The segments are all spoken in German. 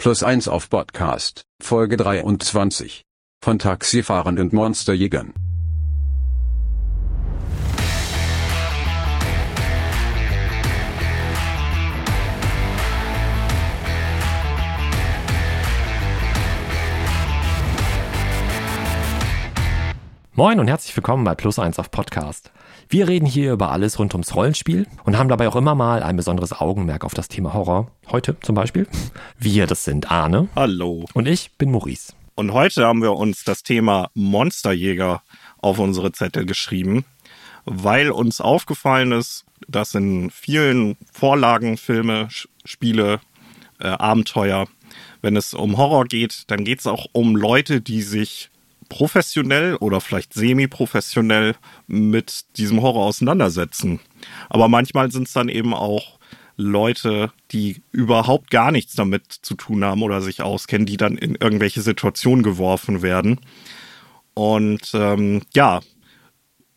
Plus 1 auf Podcast, Folge 23. Von Taxifahrern und Monsterjägern. Moin und herzlich willkommen bei Plus 1 auf Podcast. Wir reden hier über alles rund ums Rollenspiel und haben dabei auch immer mal ein besonderes Augenmerk auf das Thema Horror. Heute zum Beispiel. Wir, das sind Arne. Hallo. Und ich bin Maurice. Und heute haben wir uns das Thema Monsterjäger auf unsere Zettel geschrieben, weil uns aufgefallen ist, dass in vielen Vorlagen, Filme, Spiele, äh, Abenteuer, wenn es um Horror geht, dann geht es auch um Leute, die sich professionell oder vielleicht semi-professionell mit diesem Horror auseinandersetzen. Aber manchmal sind es dann eben auch Leute, die überhaupt gar nichts damit zu tun haben oder sich auskennen, die dann in irgendwelche Situationen geworfen werden. Und ähm, ja,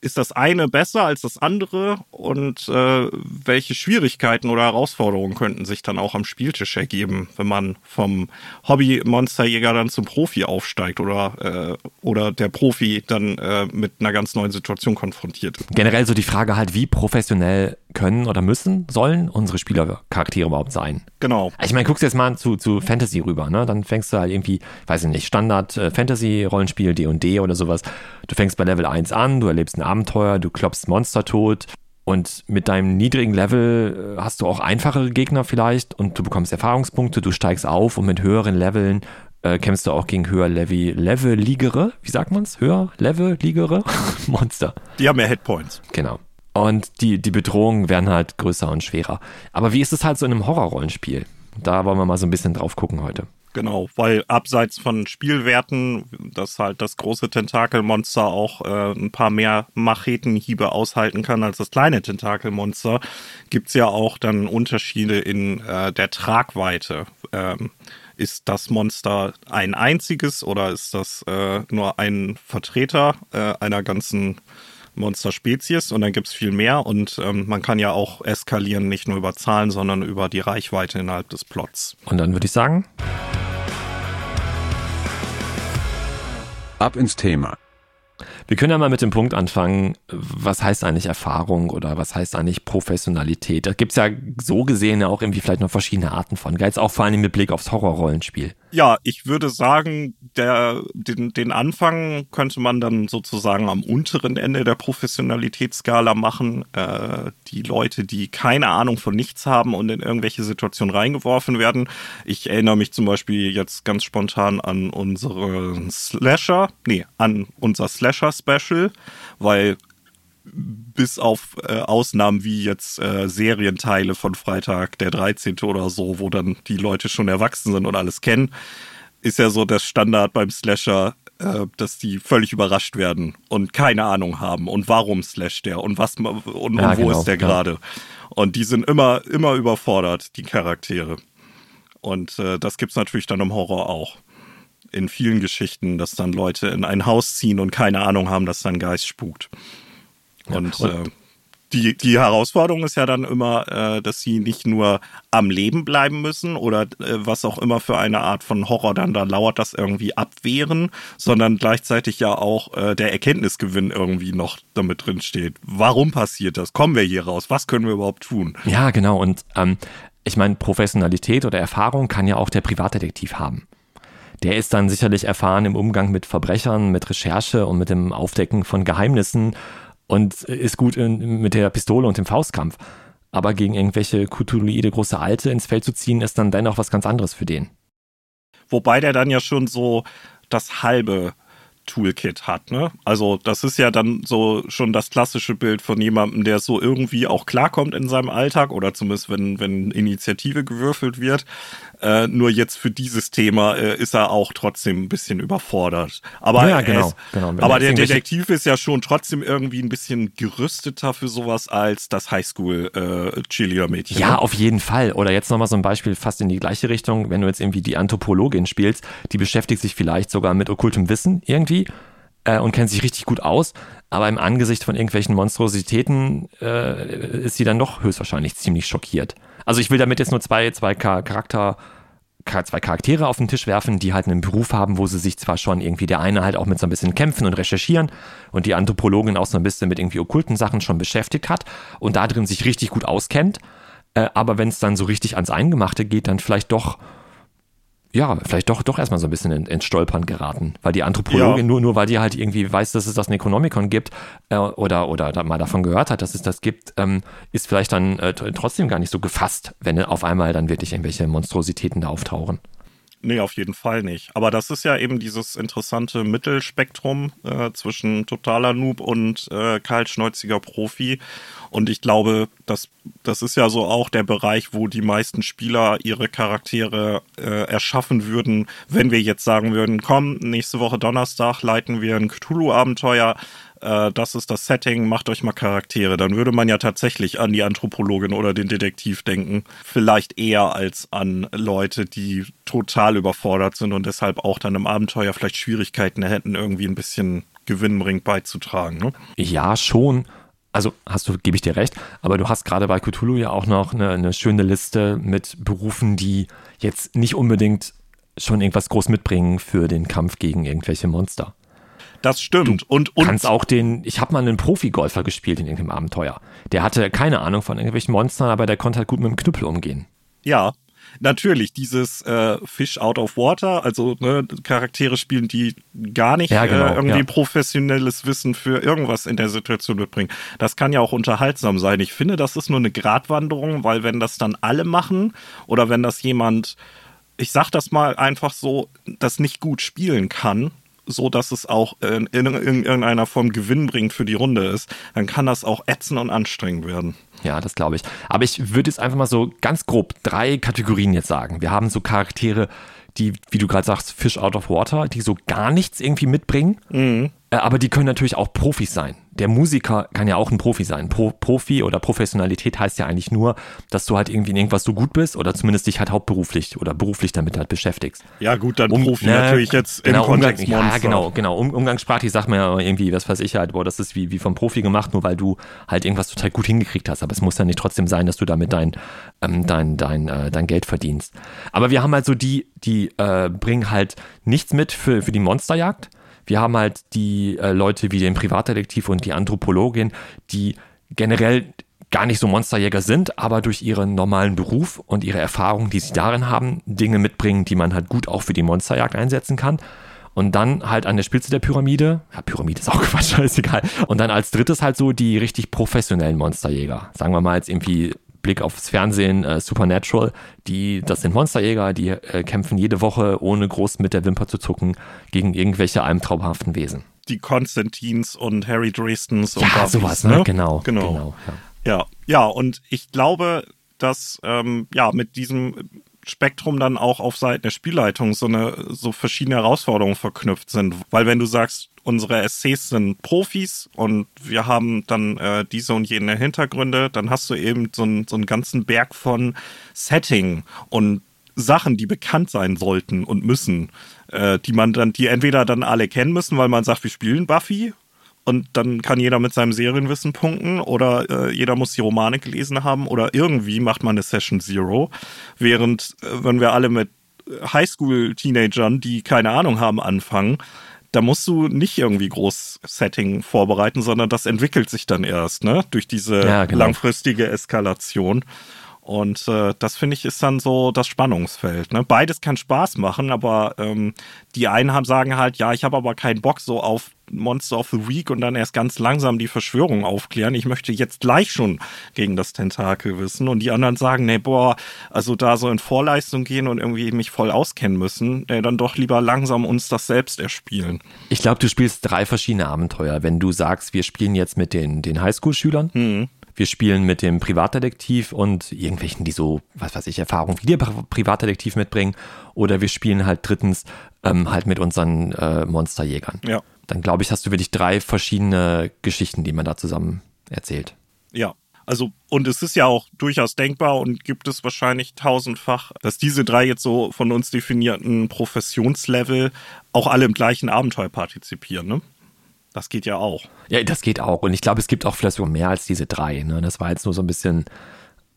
ist das eine besser als das andere und äh, welche Schwierigkeiten oder Herausforderungen könnten sich dann auch am Spieltisch ergeben, wenn man vom Hobby-Monsterjäger dann zum Profi aufsteigt oder, äh, oder der Profi dann äh, mit einer ganz neuen Situation konfrontiert? Generell so die Frage halt, wie professionell können oder müssen, sollen unsere Spielercharaktere überhaupt sein? Genau. Ich meine, guckst jetzt mal zu, zu Fantasy rüber, ne? Dann fängst du halt irgendwie, weiß ich nicht, Standard äh, Fantasy Rollenspiel D&D oder sowas. Du fängst bei Level 1 an, du erlebst ein Abenteuer, du klopfst Monster tot und mit deinem niedrigen Level äh, hast du auch einfachere Gegner vielleicht und du bekommst Erfahrungspunkte, du steigst auf und mit höheren Leveln äh, kämpfst du auch gegen höher Level, Level-Ligere, wie sagt man's? Höher Level-Ligere Monster. Die haben mehr Hitpoints. Genau. Und die, die Bedrohungen werden halt größer und schwerer. Aber wie ist es halt so in einem Horrorrollenspiel? Da wollen wir mal so ein bisschen drauf gucken heute. Genau, weil abseits von Spielwerten, dass halt das große Tentakelmonster auch äh, ein paar mehr Machetenhiebe aushalten kann als das kleine Tentakelmonster, gibt's ja auch dann Unterschiede in äh, der Tragweite. Ähm, ist das Monster ein einziges oder ist das äh, nur ein Vertreter äh, einer ganzen Monster-Spezies und dann gibt's viel mehr und ähm, man kann ja auch eskalieren, nicht nur über Zahlen, sondern über die Reichweite innerhalb des Plots. Und dann würde ich sagen, Ab ins Thema. Wir können ja mal mit dem Punkt anfangen, was heißt eigentlich Erfahrung oder was heißt eigentlich Professionalität? Da gibt's ja so gesehen ja auch irgendwie vielleicht noch verschiedene Arten von. Jetzt auch vor allem mit Blick aufs Horrorrollenspiel. Ja, ich würde sagen, der, den, den Anfang könnte man dann sozusagen am unteren Ende der Professionalitätsskala machen. Äh, die Leute, die keine Ahnung von nichts haben und in irgendwelche Situationen reingeworfen werden. Ich erinnere mich zum Beispiel jetzt ganz spontan an unseren Slasher, nee, an unser Slasher-Special, weil bis auf äh, Ausnahmen wie jetzt äh, Serienteile von Freitag der 13. oder so, wo dann die Leute schon erwachsen sind und alles kennen, ist ja so das Standard beim Slasher, äh, dass die völlig überrascht werden und keine Ahnung haben und warum slasht der und was und, Ja, und wo genau, ist der ja. gerade. Und die sind immer, immer überfordert, die Charaktere. Und äh, das gibt's natürlich dann im Horror auch. In vielen Geschichten, dass dann Leute in ein Haus ziehen und keine Ahnung haben, dass da ein Geist spukt. Und, und- äh, die, die Herausforderung ist ja dann immer, äh, dass sie nicht nur am Leben bleiben müssen oder äh, was auch immer für eine Art von Horror dann da lauert, das irgendwie abwehren, sondern gleichzeitig ja auch äh, der Erkenntnisgewinn irgendwie noch damit drin steht. Warum passiert das? Kommen wir hier raus? Was können wir überhaupt tun? Ja, genau. Und ähm, ich meine, Professionalität oder Erfahrung kann ja auch der Privatdetektiv haben. Der ist dann sicherlich erfahren im Umgang mit Verbrechern, mit Recherche und mit dem Aufdecken von Geheimnissen und ist gut in, mit der Pistole und dem Faustkampf. Aber gegen irgendwelche Cthulhuide große Alte ins Feld zu ziehen, ist dann dennoch was ganz anderes für den. Wobei der dann ja schon so das halbe Toolkit hat, ne? Also das ist ja dann so schon das klassische Bild von jemandem, der so irgendwie auch klarkommt in seinem Alltag oder zumindest wenn wenn Initiative gewürfelt wird. Äh, nur jetzt für dieses Thema äh, ist er auch trotzdem ein bisschen überfordert. Aber Ja, genau, ist, genau. Aber der Detektiv ist ja schon trotzdem irgendwie ein bisschen gerüsteter für sowas als das Highschool äh. Ja, ne? auf jeden Fall. Oder jetzt nochmal so ein Beispiel fast in die gleiche Richtung. Wenn du jetzt irgendwie die Anthropologin spielst, die beschäftigt sich vielleicht sogar mit okkultem Wissen irgendwie äh, und kennt sich richtig gut aus. Aber im Angesicht von irgendwelchen Monstrositäten äh, ist sie dann doch höchstwahrscheinlich ziemlich schockiert. Also ich will damit jetzt nur zwei, zwei Char- zwei Charaktere auf den Tisch werfen, die halt einen Beruf haben, wo sie sich zwar schon irgendwie der eine halt auch mit so ein bisschen kämpfen und recherchieren und die Anthropologin auch so ein bisschen mit irgendwie okkulten Sachen schon beschäftigt hat und da drin sich richtig gut auskennt. Äh, aber wenn es dann so richtig ans Eingemachte geht, dann vielleicht doch ja, vielleicht doch, doch erstmal so ein bisschen in, ins Stolpern geraten. Weil die Anthropologin, ja. nur, nur weil die halt irgendwie weiß, dass es das Necronomicon gibt äh, oder, oder da mal davon gehört hat, dass es das gibt, ähm, ist vielleicht dann äh, trotzdem gar nicht so gefasst, wenn auf einmal dann wirklich irgendwelche Monstrositäten da auftauchen. Nee, auf jeden Fall nicht. Aber das ist ja eben dieses interessante Mittelspektrum äh, zwischen totaler Noob und äh, kaltschnäuziger Profi. Und ich glaube, das, das ist ja so auch der Bereich, wo die meisten Spieler ihre Charaktere äh, erschaffen würden, wenn wir jetzt sagen würden, komm, nächste Woche Donnerstag leiten wir ein Cthulhu-Abenteuer äh, das ist das Setting, macht euch mal Charaktere. Dann würde man ja tatsächlich an die Anthropologin oder den Detektiv denken. Vielleicht eher als an Leute, die total überfordert sind und deshalb auch dann im Abenteuer vielleicht Schwierigkeiten hätten, irgendwie ein bisschen gewinnbringend beizutragen. Ne? Ja, schon. Also hast du, gebe ich dir recht, aber du hast gerade bei Cthulhu ja auch noch eine, eine schöne Liste mit Berufen, die jetzt nicht unbedingt schon irgendwas groß mitbringen für den Kampf gegen irgendwelche Monster. Das stimmt. Du und, und kannst auch den, ich habe mal einen Profi-Golfer gespielt in irgendeinem Abenteuer. Der hatte keine Ahnung von irgendwelchen Monstern, aber der konnte halt gut mit dem Knüppel umgehen. Ja, natürlich dieses äh, Fish out of water, also ne, Charaktere spielen, die gar nicht ja, genau, äh, irgendwie ja. professionelles Wissen für irgendwas in der Situation mitbringen. Das kann ja auch unterhaltsam sein. Ich finde, das ist nur eine Gratwanderung, weil wenn das dann alle machen oder wenn das jemand, ich sag das mal einfach so, das nicht gut spielen kann, so dass es auch in, in, in irgendeiner Form Gewinn bringt für die Runde ist, dann kann das auch ätzend und anstrengend werden. Ja, das glaube ich. Aber ich würde jetzt einfach mal so ganz grob drei Kategorien jetzt sagen. Wir haben so Charaktere, die, wie du gerade sagst, Fish out of water, die so gar nichts irgendwie mitbringen. Mhm. Äh, aber die können natürlich auch Profis sein. Der Musiker kann ja auch ein Profi sein. Pro, Profi oder Professionalität heißt ja eigentlich nur, dass du halt irgendwie in irgendwas so gut bist oder zumindest dich halt hauptberuflich oder beruflich damit halt beschäftigst. Ja, gut, dann um, Profi ne, natürlich jetzt genau, im Kontext Umgang, Ja, genau, genau. Um, umgangssprachlich sagt man ja irgendwie, was weiß ich halt, boah, das ist wie, wie vom Profi gemacht, nur weil du halt irgendwas total gut hingekriegt hast. Aber es muss ja nicht trotzdem sein, dass du damit dein, ähm, dein, dein, äh, dein Geld verdienst. Aber wir haben halt so die, die äh, bringen halt nichts mit für, für die Monsterjagd wir haben halt die äh, Leute wie den Privatdetektiv und die Anthropologin, die generell gar nicht so Monsterjäger sind, aber durch ihren normalen Beruf und ihre Erfahrung, die sie darin haben, Dinge mitbringen, die man halt gut auch für die Monsterjagd einsetzen kann. Und dann halt an der Spitze der Pyramide, ja, Pyramide ist auch Quatsch, scheißegal. Und dann als drittes halt so die richtig professionellen Monsterjäger. Sagen wir mal jetzt irgendwie Blick aufs Fernsehen äh, Supernatural, die, das sind Monsterjäger, die äh, kämpfen jede Woche, ohne groß mit der Wimper zu zucken, gegen irgendwelche albtraumhaften Wesen. Die Konstantins und Harry Dresdens und Ja, sowas, ne? Genau. Genau. genau ja. ja. ja, und ich glaube, dass ähm, ja mit diesem Spektrum dann auch auf Seiten der Spielleitung so eine so verschiedene Herausforderungen verknüpft sind. Weil wenn du sagst, unsere Essays sind Profis und wir haben dann äh, diese und jene Hintergründe, dann hast du eben so, ein, so einen ganzen Berg von Setting und Sachen, die bekannt sein sollten und müssen, äh, die man dann, die entweder dann alle kennen müssen, weil man sagt, wir spielen Buffy und dann kann jeder mit seinem Serienwissen punkten oder äh, jeder muss die Romane gelesen haben oder irgendwie macht man eine Session Zero, während äh, wenn wir alle mit Highschool-Teenagern, die keine Ahnung haben, anfangen, da musst du nicht irgendwie groß Setting vorbereiten, sondern das entwickelt sich dann erst, ne? Durch diese ja, genau. langfristige Eskalation. Und äh, das finde ich ist dann so das Spannungsfeld. Ne? Beides kann Spaß machen, aber ähm, die einen haben sagen halt, ja, ich habe aber keinen Bock so auf Monster of the Week und dann erst ganz langsam die Verschwörung aufklären. Ich möchte jetzt gleich schon gegen das Tentakel wissen. Und die anderen sagen, nee, boah, also da so in Vorleistung gehen und irgendwie mich voll auskennen müssen, nee, dann doch lieber langsam uns das selbst erspielen. Ich glaube, du spielst drei verschiedene Abenteuer. Wenn du sagst, wir spielen jetzt mit den, den Highschool-Schülern, hm. Wir spielen mit dem Privatdetektiv und irgendwelchen, die so, was weiß ich, Erfahrung wie der Privatdetektiv mitbringen. Oder wir spielen halt drittens ähm, halt mit unseren äh, Monsterjägern. Ja dann glaube ich, hast du wirklich drei verschiedene Geschichten, die man da zusammen erzählt. Ja, also, und es ist ja auch durchaus denkbar und gibt es wahrscheinlich tausendfach, dass diese drei jetzt so von uns definierten Professionslevel auch alle im gleichen Abenteuer partizipieren, ne? Das geht ja auch. Ja, das geht auch. Und ich glaube, es gibt auch vielleicht sogar mehr als diese drei. Ne? Das war jetzt nur so ein bisschen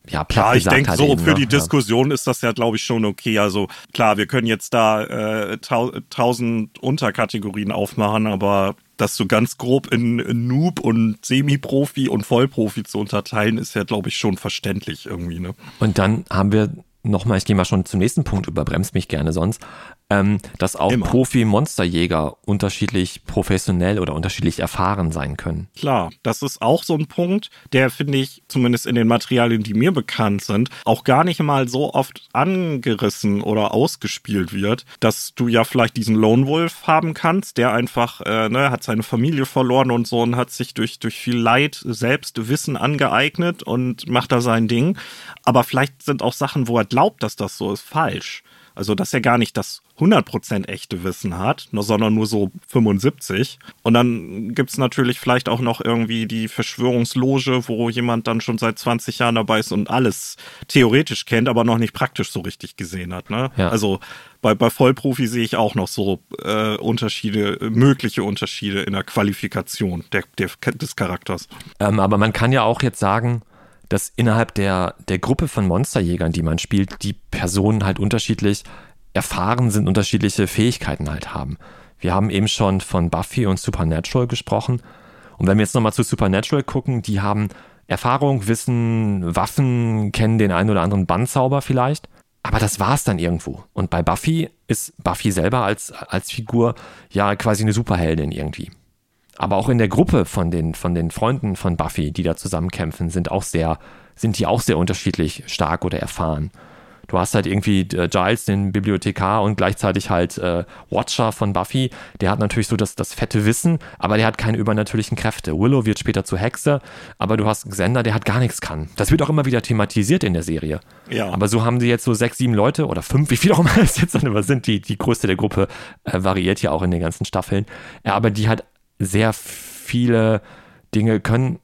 ja, platt Ja, ich denke, halt so eben, für ne? die Ja. Diskussion ist das ja, glaube ich, schon okay. Also klar, wir können jetzt da äh, tau tausend Unterkategorien aufmachen, aber das so ganz grob in, Noob und Semi-Profi und Vollprofi zu unterteilen, ist ja, glaube ich, schon verständlich irgendwie. Ne? Und dann haben wir nochmal, ich gehe mal schon zum nächsten Punkt, überbremst mich gerne sonst, ähm, dass auch. Profi-Monsterjäger unterschiedlich professionell oder unterschiedlich erfahren sein können. Klar, das ist auch so ein Punkt, der finde ich, zumindest in den Materialien, die mir bekannt sind, auch gar nicht mal so oft angerissen oder ausgespielt wird, dass du ja vielleicht diesen Lone Wolf haben kannst, der einfach, äh, ne, hat seine Familie verloren und so und hat sich durch, durch viel Leid selbst Wissen angeeignet und macht da sein Ding. Aber vielleicht sind auch Sachen, wo er glaubt, dass das so ist, falsch. Also, dass er gar nicht das 100% echte Wissen hat, sondern nur so 75. Und dann gibt's natürlich vielleicht auch noch irgendwie die Verschwörungsloge, wo jemand dann schon seit 20 Jahren dabei ist und alles theoretisch kennt, aber noch nicht praktisch so richtig gesehen hat. Ne? Ja. Also bei, bei Vollprofi sehe ich auch noch so äh, Unterschiede, mögliche Unterschiede in der Qualifikation der, der, des Charakters. Ähm, aber man kann ja auch jetzt sagen, dass innerhalb der, der Gruppe von Monsterjägern, die man spielt, die Personen halt unterschiedlich erfahren sind, unterschiedliche Fähigkeiten halt haben. Wir haben eben schon von Buffy und Supernatural gesprochen. Und wenn wir jetzt nochmal zu Supernatural gucken, die haben Erfahrung, Wissen, Waffen, kennen den einen oder anderen Bandzauber vielleicht. Aber das war's dann irgendwo. Und bei Buffy ist Buffy selber als, als Figur ja quasi eine Superheldin irgendwie. Aber auch in der Gruppe von den, von den Freunden von Buffy, die da zusammenkämpfen, sind auch sehr, sind die auch sehr unterschiedlich stark oder erfahren. Du hast halt irgendwie äh, Giles, den Bibliothekar und gleichzeitig halt äh, Watcher von Buffy. Der hat natürlich so das, das fette Wissen, aber der hat keine übernatürlichen Kräfte. Willow wird später zur Hexe, aber du hast Xander, der hat gar nichts kann. Das wird auch immer wieder thematisiert in der Serie. Ja. Aber so haben sie jetzt so sechs, sieben Leute oder fünf, wie viel auch immer es jetzt dann immer sind. Die, die Größe der Gruppe äh, variiert ja auch in den ganzen Staffeln. Ja, aber die halt sehr viele Dinge können,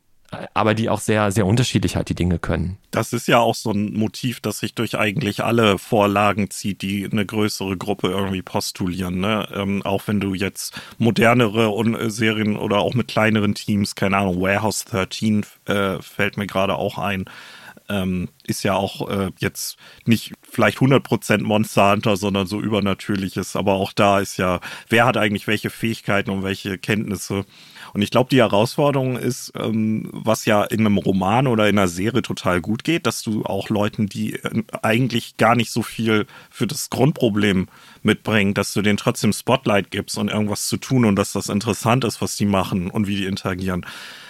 aber die auch sehr, sehr unterschiedlich halt die Dinge können. Das ist ja auch so ein Motiv, das sich durch eigentlich alle Vorlagen zieht, die eine größere Gruppe irgendwie postulieren. Ne? Ähm, auch wenn du jetzt modernere äh, Serien oder auch mit kleineren Teams, keine Ahnung, Warehouse 13 äh, fällt mir gerade auch ein, ähm, ist ja auch äh, jetzt nicht vielleicht 100% Monster Hunter, sondern so übernatürliches. Aber auch da ist ja, wer hat eigentlich welche Fähigkeiten und welche Kenntnisse? Und ich glaube, die Herausforderung ist, ähm, was ja in einem Roman oder in einer Serie total gut geht, dass du auch Leuten, die äh, eigentlich gar nicht so viel für das Grundproblem mitbringen, dass du denen trotzdem Spotlight gibst und irgendwas zu tun und dass das interessant ist, was die machen und wie die interagieren.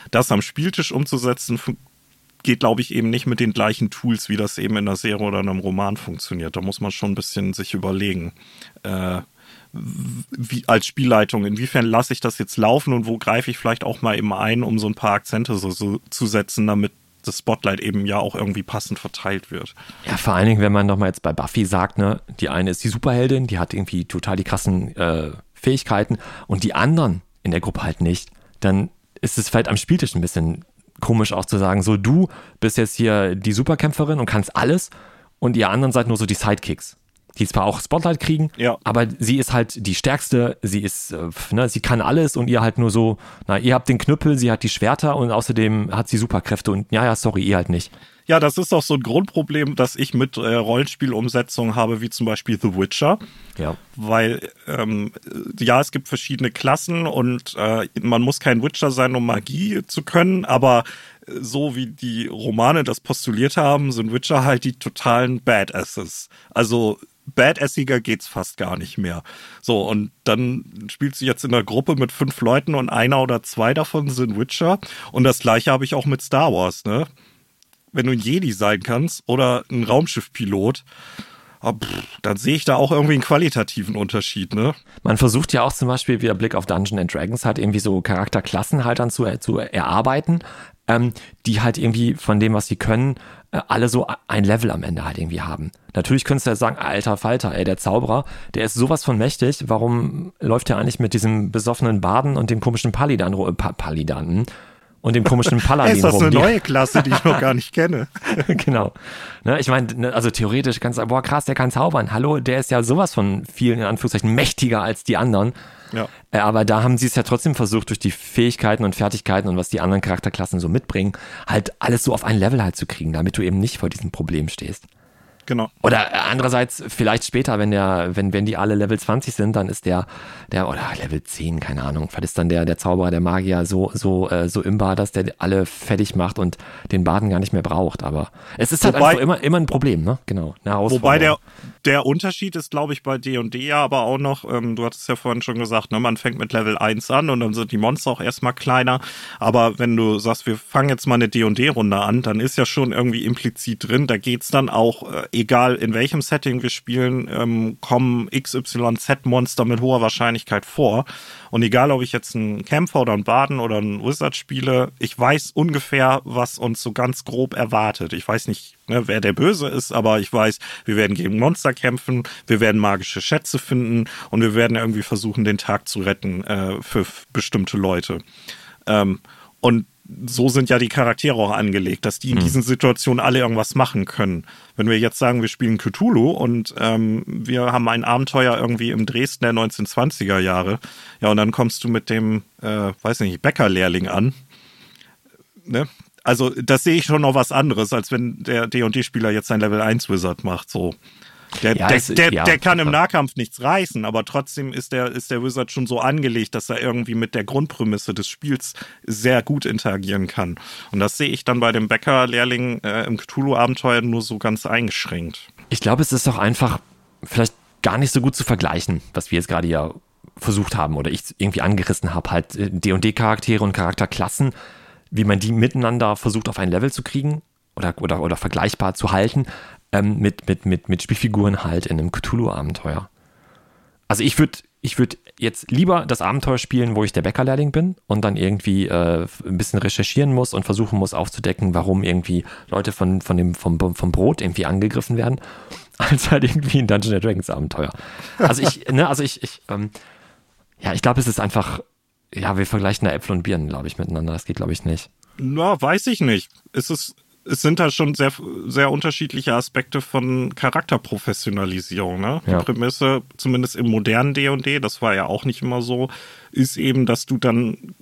Das am Spieltisch umzusetzen, geht, glaube ich, eben nicht mit den gleichen Tools, wie das eben in einer Serie oder in einem Roman funktioniert. Da muss man schon ein bisschen sich überlegen. Äh, wie, als Spielleitung, inwiefern lasse ich das jetzt laufen und wo greife ich vielleicht auch mal eben ein, um so ein paar Akzente so, so zu setzen, damit das Spotlight eben ja auch irgendwie passend verteilt wird. Ja, vor allen Dingen, wenn man nochmal jetzt bei Buffy sagt, ne, die eine ist die Superheldin, die hat irgendwie total die krassen äh, Fähigkeiten und die anderen in der Gruppe halt nicht, dann ist es vielleicht am Spieltisch ein bisschen komisch auch zu sagen, so du bist jetzt hier die Superkämpferin und kannst alles und ihr anderen seid nur so die Sidekicks. Die zwar auch Spotlight kriegen, Ja. aber sie ist halt die stärkste, sie ist, äh, ne, sie kann alles und ihr halt nur so, na, ihr habt den Knüppel, sie hat die Schwerter und außerdem hat sie Superkräfte und ja, ja, sorry, ihr halt nicht. Ja, das ist auch so ein Grundproblem, das ich mit äh, Rollenspielumsetzungen habe, wie zum Beispiel The Witcher. Ja. Weil, ähm, ja, es gibt verschiedene Klassen und äh, man muss kein Witcher sein, um Magie zu können, aber äh, so wie die Romane das postuliert haben, sind Witcher halt die totalen Badasses. Also badassiger geht's fast gar nicht mehr. So, und dann spielst du jetzt in einer Gruppe mit fünf Leuten und einer oder zwei davon sind Witcher. Und das gleiche habe ich auch mit Star Wars, ne? Wenn du ein Jedi sein kannst oder ein Raumschiffpilot, ah, dann sehe ich da auch irgendwie einen qualitativen Unterschied, ne? Man versucht ja auch zum Beispiel wieder Blick auf Dungeon and Dragons halt irgendwie so Charakterklassen halt dann zu, zu erarbeiten, ähm, die halt irgendwie von dem, was sie können, äh, alle so ein Level am Ende halt irgendwie haben. Natürlich könntest du ja sagen, alter Falter, ey, der Zauberer, der ist sowas von mächtig, warum läuft er eigentlich mit diesem besoffenen Baden und dem komischen Palidan, pa Palidan, und dem komischen Paladin Ist das rum. eine neue Klasse, die ich noch gar nicht kenne? genau. Ne, ich meine, ne, also theoretisch kannst du sagen, boah, krass, der kann zaubern. Hallo, der ist ja sowas von vielen, in Anführungszeichen, mächtiger als die anderen. Ja. Äh, Aber da haben sie es ja trotzdem versucht, durch die Fähigkeiten und Fertigkeiten und was die anderen Charakterklassen so mitbringen, halt alles so auf ein Level halt zu kriegen, damit du eben nicht vor diesem Problem stehst. Genau. Oder äh, andererseits, vielleicht später, wenn der, wenn, wenn die alle Level 20 sind, dann ist der, der, oder Level 10, keine Ahnung, vielleicht ist dann der, der Zauberer, der Magier so, so, äh, so imbar, dass der alle fertig macht und den Baden gar nicht mehr braucht. Aber es ist halt Wobei- einfach immer, immer ein Problem, ne? Genau. Wobei der, der Unterschied ist, glaube ich, bei D&D ja aber auch noch, ähm, du hattest ja vorhin schon gesagt, ne, man fängt mit Level 1 an und dann sind die Monster auch erstmal kleiner. Aber wenn du sagst, wir fangen jetzt mal eine D&D-Runde an, dann ist ja schon irgendwie implizit drin, da geht's dann auch, äh, egal in welchem Setting wir spielen, ähm, kommen XYZ-Monster mit hoher Wahrscheinlichkeit vor. Und egal, ob ich jetzt einen Kämpfer oder einen Baden oder einen Wizard spiele, ich weiß ungefähr, was uns so ganz grob erwartet. Ich weiß nicht, ne, wer der Böse ist, aber ich weiß, wir werden gegen Monster kämpfen, wir werden magische Schätze finden und wir werden irgendwie versuchen, den Tag zu retten äh, für bestimmte Leute. Ähm, und so sind ja die Charaktere auch angelegt, dass die in diesen Situationen alle irgendwas machen können. Wenn wir jetzt sagen, wir spielen Cthulhu und ähm, wir haben ein Abenteuer irgendwie im Dresden der 1920er Jahre, ja, und dann kommst du mit dem, äh, weiß nicht, Bäckerlehrling an. Ne? Also, das sehe ich schon noch was anderes, als wenn der D&D-Spieler jetzt sein Level 1 Wizard macht, so. Der, Ja, der, es- der, ja, der kann im. Nahkampf nichts reißen, aber trotzdem ist der, ist der Wizard schon so angelegt, dass er irgendwie mit der Grundprämisse des Spiels sehr gut interagieren kann. Und das sehe ich dann bei dem Bäckerlehrling äh, im Cthulhu-Abenteuer nur so ganz eingeschränkt. Ich glaube, es ist doch einfach vielleicht gar nicht so gut zu vergleichen, was wir jetzt gerade ja versucht haben oder ich irgendwie angerissen habe, halt äh, D&D-Charaktere und Charakterklassen, wie man die miteinander versucht auf ein Level zu kriegen oder, oder, oder vergleichbar zu halten ähm, mit, mit, mit, mit Spielfiguren halt in einem Cthulhu-Abenteuer. Also ich würde ich würd jetzt lieber das Abenteuer spielen, wo ich der Bäckerlehrling bin und dann irgendwie äh, ein bisschen recherchieren muss und versuchen muss aufzudecken, warum irgendwie Leute von, von dem, vom, vom Brot irgendwie angegriffen werden, als halt irgendwie ein Dungeons and Dragons Abenteuer. Also ich, ne, also ich, ich ähm, ja, ich glaube, es ist einfach, ja, wir vergleichen da Äpfel und Birnen, glaube ich, miteinander. Das geht, glaube ich, nicht. Na, weiß ich nicht. Es ist, es sind da schon sehr, sehr unterschiedliche Aspekte von Charakterprofessionalisierung. Ne? Ja. Die Prämisse, zumindest im modernen D&D, das war ja auch nicht immer so, ist eben, dass du dann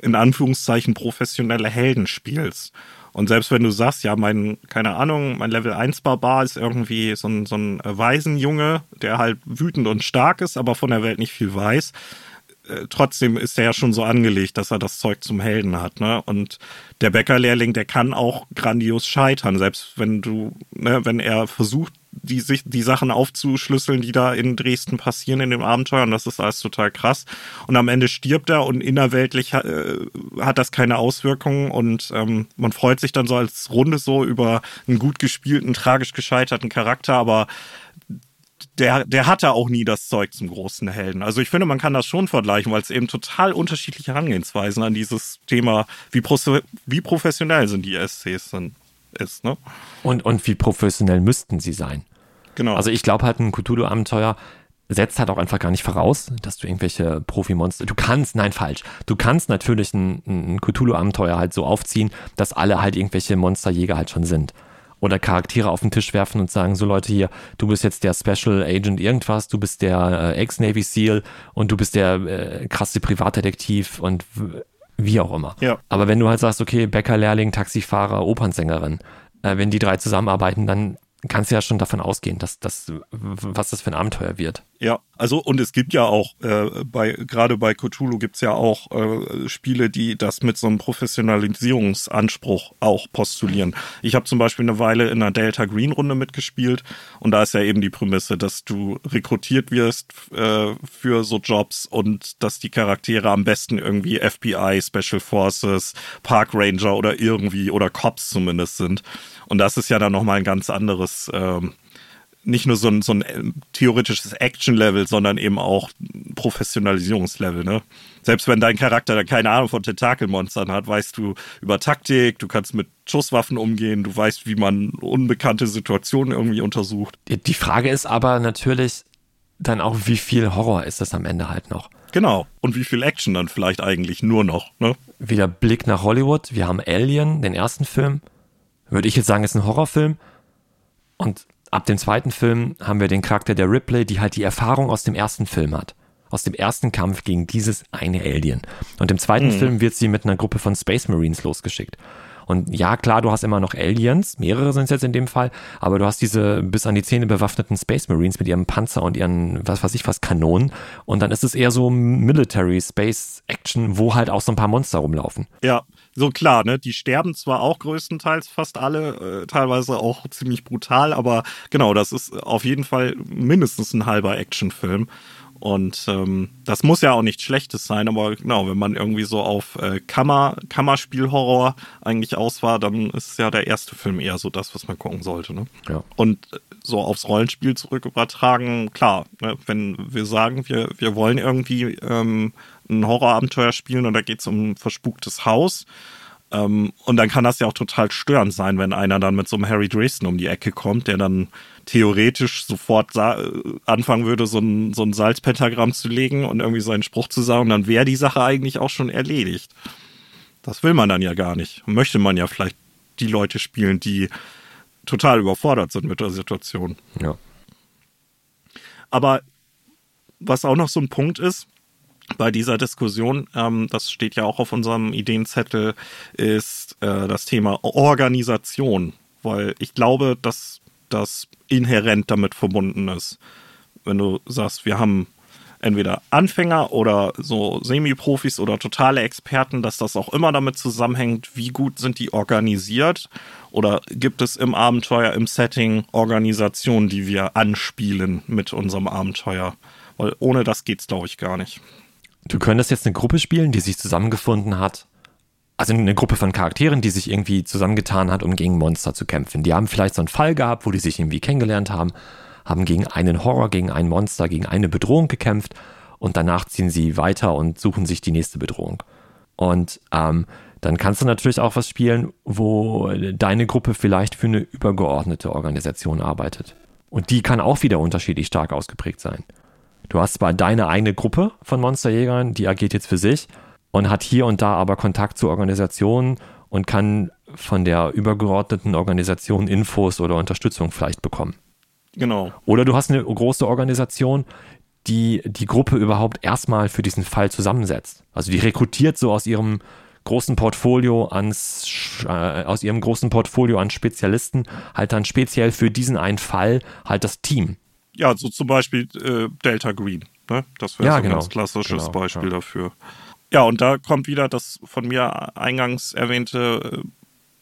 in Anführungszeichen professionelle Helden spielst. Und selbst wenn du sagst, ja, mein, keine Ahnung, mein Level 1 Barbar ist irgendwie so ein, so ein Waisenjunge, der halt wütend und stark ist, aber von der Welt nicht viel weiß, äh, trotzdem ist er ja schon so angelegt, dass er das Zeug zum Helden hat, ne? Und der Bäckerlehrling, der kann auch grandios scheitern, selbst wenn du, ne, wenn er versucht, die, die Sachen aufzuschlüsseln, die da in Dresden passieren in dem Abenteuer, und das ist alles total krass. Und am Ende stirbt er und innerweltlich hat, äh, hat das keine Auswirkungen und ähm, man freut sich dann so als Runde so über einen gut gespielten, tragisch gescheiterten Charakter, aber der, der hatte auch nie das Zeug zum großen Helden. Also ich finde, man kann das schon vergleichen, weil es eben total unterschiedliche Herangehensweisen an dieses Thema, wie, wie professionell sind die SCs sind, ist, ne? Und, und wie professionell müssten sie sein? Genau. Also ich glaube halt, ein Cthulhu-Abenteuer setzt halt auch einfach gar nicht voraus, dass du irgendwelche Profimonster, du kannst, nein, falsch, du kannst natürlich ein, ein Cthulhu-Abenteuer halt so aufziehen, dass alle halt irgendwelche Monsterjäger halt schon sind. Oder Charaktere auf den Tisch werfen und sagen, so Leute hier, du bist jetzt der Special Agent irgendwas, du bist der äh, Ex-Navy SEAL und du bist der äh, krasse Privatdetektiv und wie auch immer. Ja. Aber wenn du halt sagst, okay, Bäckerlehrling, Taxifahrer, Opernsängerin, äh, wenn die drei zusammenarbeiten, dann kannst du ja schon davon ausgehen, dass das, was das für ein Abenteuer wird. Ja, also und es gibt ja auch äh, bei gerade bei Cthulhu gibt's ja auch äh, Spiele, die das mit so einem Professionalisierungsanspruch auch postulieren. Ich habe zum Beispiel eine Weile in einer Delta Green Runde mitgespielt und da ist ja eben die Prämisse, dass du rekrutiert wirst äh, für so Jobs und dass die Charaktere am besten irgendwie FBI, Special Forces, Park Ranger oder irgendwie oder Cops zumindest sind. Und das ist ja dann nochmal ein ganz anderes ähm, nicht nur so ein, so ein äh, theoretisches Action-Level, sondern eben auch Professionalisierungslevel. Ne? Selbst wenn dein Charakter da keine Ahnung von Tentakelmonstern hat, weißt du über Taktik, du kannst mit Schusswaffen umgehen, du weißt, wie man unbekannte Situationen irgendwie untersucht. Die- Die Frage ist aber natürlich dann auch, wie viel Horror ist das am Ende halt noch? Genau. Und wie viel Action dann vielleicht eigentlich nur noch, ne? Wieder Blick nach Hollywood. Wir haben Alien, den ersten Film. Würde ich jetzt sagen, ist ein Horrorfilm. Und ab dem zweiten Film haben wir den Charakter der Ripley, die halt die Erfahrung aus dem ersten Film hat. Aus dem ersten Kampf gegen dieses eine Alien. Und im zweiten mhm. Film wird sie mit einer Gruppe von Space Marines losgeschickt. Und ja, klar, du hast immer noch Aliens, mehrere sind es jetzt in dem Fall, aber du hast diese bis an die Zähne bewaffneten Space Marines mit ihrem Panzer und ihren, was weiß ich was, Kanonen. Und dann ist es eher so Military Space Action, wo halt auch so ein paar Monster rumlaufen. Ja, so klar, ne? Die sterben zwar auch größtenteils fast alle, äh, teilweise auch ziemlich brutal, aber genau, das ist auf jeden Fall mindestens ein halber Actionfilm. Und ähm, das muss ja auch nichts Schlechtes sein, aber genau, wenn man irgendwie so auf äh, Kammer, Kammerspielhorror eigentlich aus war, dann ist ja der erste Film eher so das, was man gucken sollte. Ne? Ja. Und so aufs Rollenspiel zurück übertragen, klar, ne, wenn wir sagen, wir, wir wollen irgendwie ähm, ein Horrorabenteuer spielen und da geht es um ein verspuktes Haus, ähm, und dann kann das ja auch total störend sein, wenn einer dann mit so einem Harry Dresden um die Ecke kommt, der dann theoretisch sofort anfangen würde, so ein, so ein Salzpentagramm zu legen und irgendwie seinen Spruch zu sagen, dann wäre die Sache eigentlich auch schon erledigt. Das will man dann ja gar nicht. Möchte man ja vielleicht die Leute spielen, die total überfordert sind mit der Situation. Ja. Aber was auch noch so ein Punkt ist, bei dieser Diskussion, ähm, das steht ja auch auf unserem Ideenzettel, ist äh, das Thema Organisation, weil ich glaube, dass das inhärent damit verbunden ist. Wenn du sagst, wir haben entweder Anfänger oder so Semi-Profis oder totale Experten, dass das auch immer damit zusammenhängt, wie gut sind die organisiert oder gibt es im Abenteuer, im Setting Organisationen, die wir anspielen mit unserem Abenteuer. Weil ohne das geht's, glaube ich, gar nicht. Du könntest jetzt eine Gruppe spielen, die sich zusammengefunden hat. Also eine Gruppe von Charakteren, die sich irgendwie zusammengetan hat, um gegen Monster zu kämpfen. Die haben vielleicht so einen Fall gehabt, wo die sich irgendwie kennengelernt haben, haben gegen einen Horror, gegen ein Monster, gegen eine Bedrohung gekämpft und danach ziehen sie weiter und suchen sich die nächste Bedrohung. Und ähm, dann kannst du natürlich auch was spielen, wo deine Gruppe vielleicht für eine übergeordnete Organisation arbeitet. Und die kann auch wieder unterschiedlich stark ausgeprägt sein. Du hast zwar deine eigene Gruppe von Monsterjägern, die agiert jetzt für sich und hat hier und da aber Kontakt zu Organisationen und kann von der übergeordneten Organisation Infos oder Unterstützung vielleicht bekommen. Genau. Oder du hast eine große Organisation, die die Gruppe überhaupt erstmal für diesen Fall zusammensetzt. Also die rekrutiert so aus ihrem großen Portfolio ans, äh, aus ihrem großen Portfolio an Spezialisten halt dann speziell für diesen einen Fall halt das Team ja, so zum Beispiel äh, Delta Green. Ne? Das wäre ja, so ein genau. ganz klassisches genau, Beispiel ja. dafür. Ja, und da kommt wieder das von mir eingangs erwähnte äh,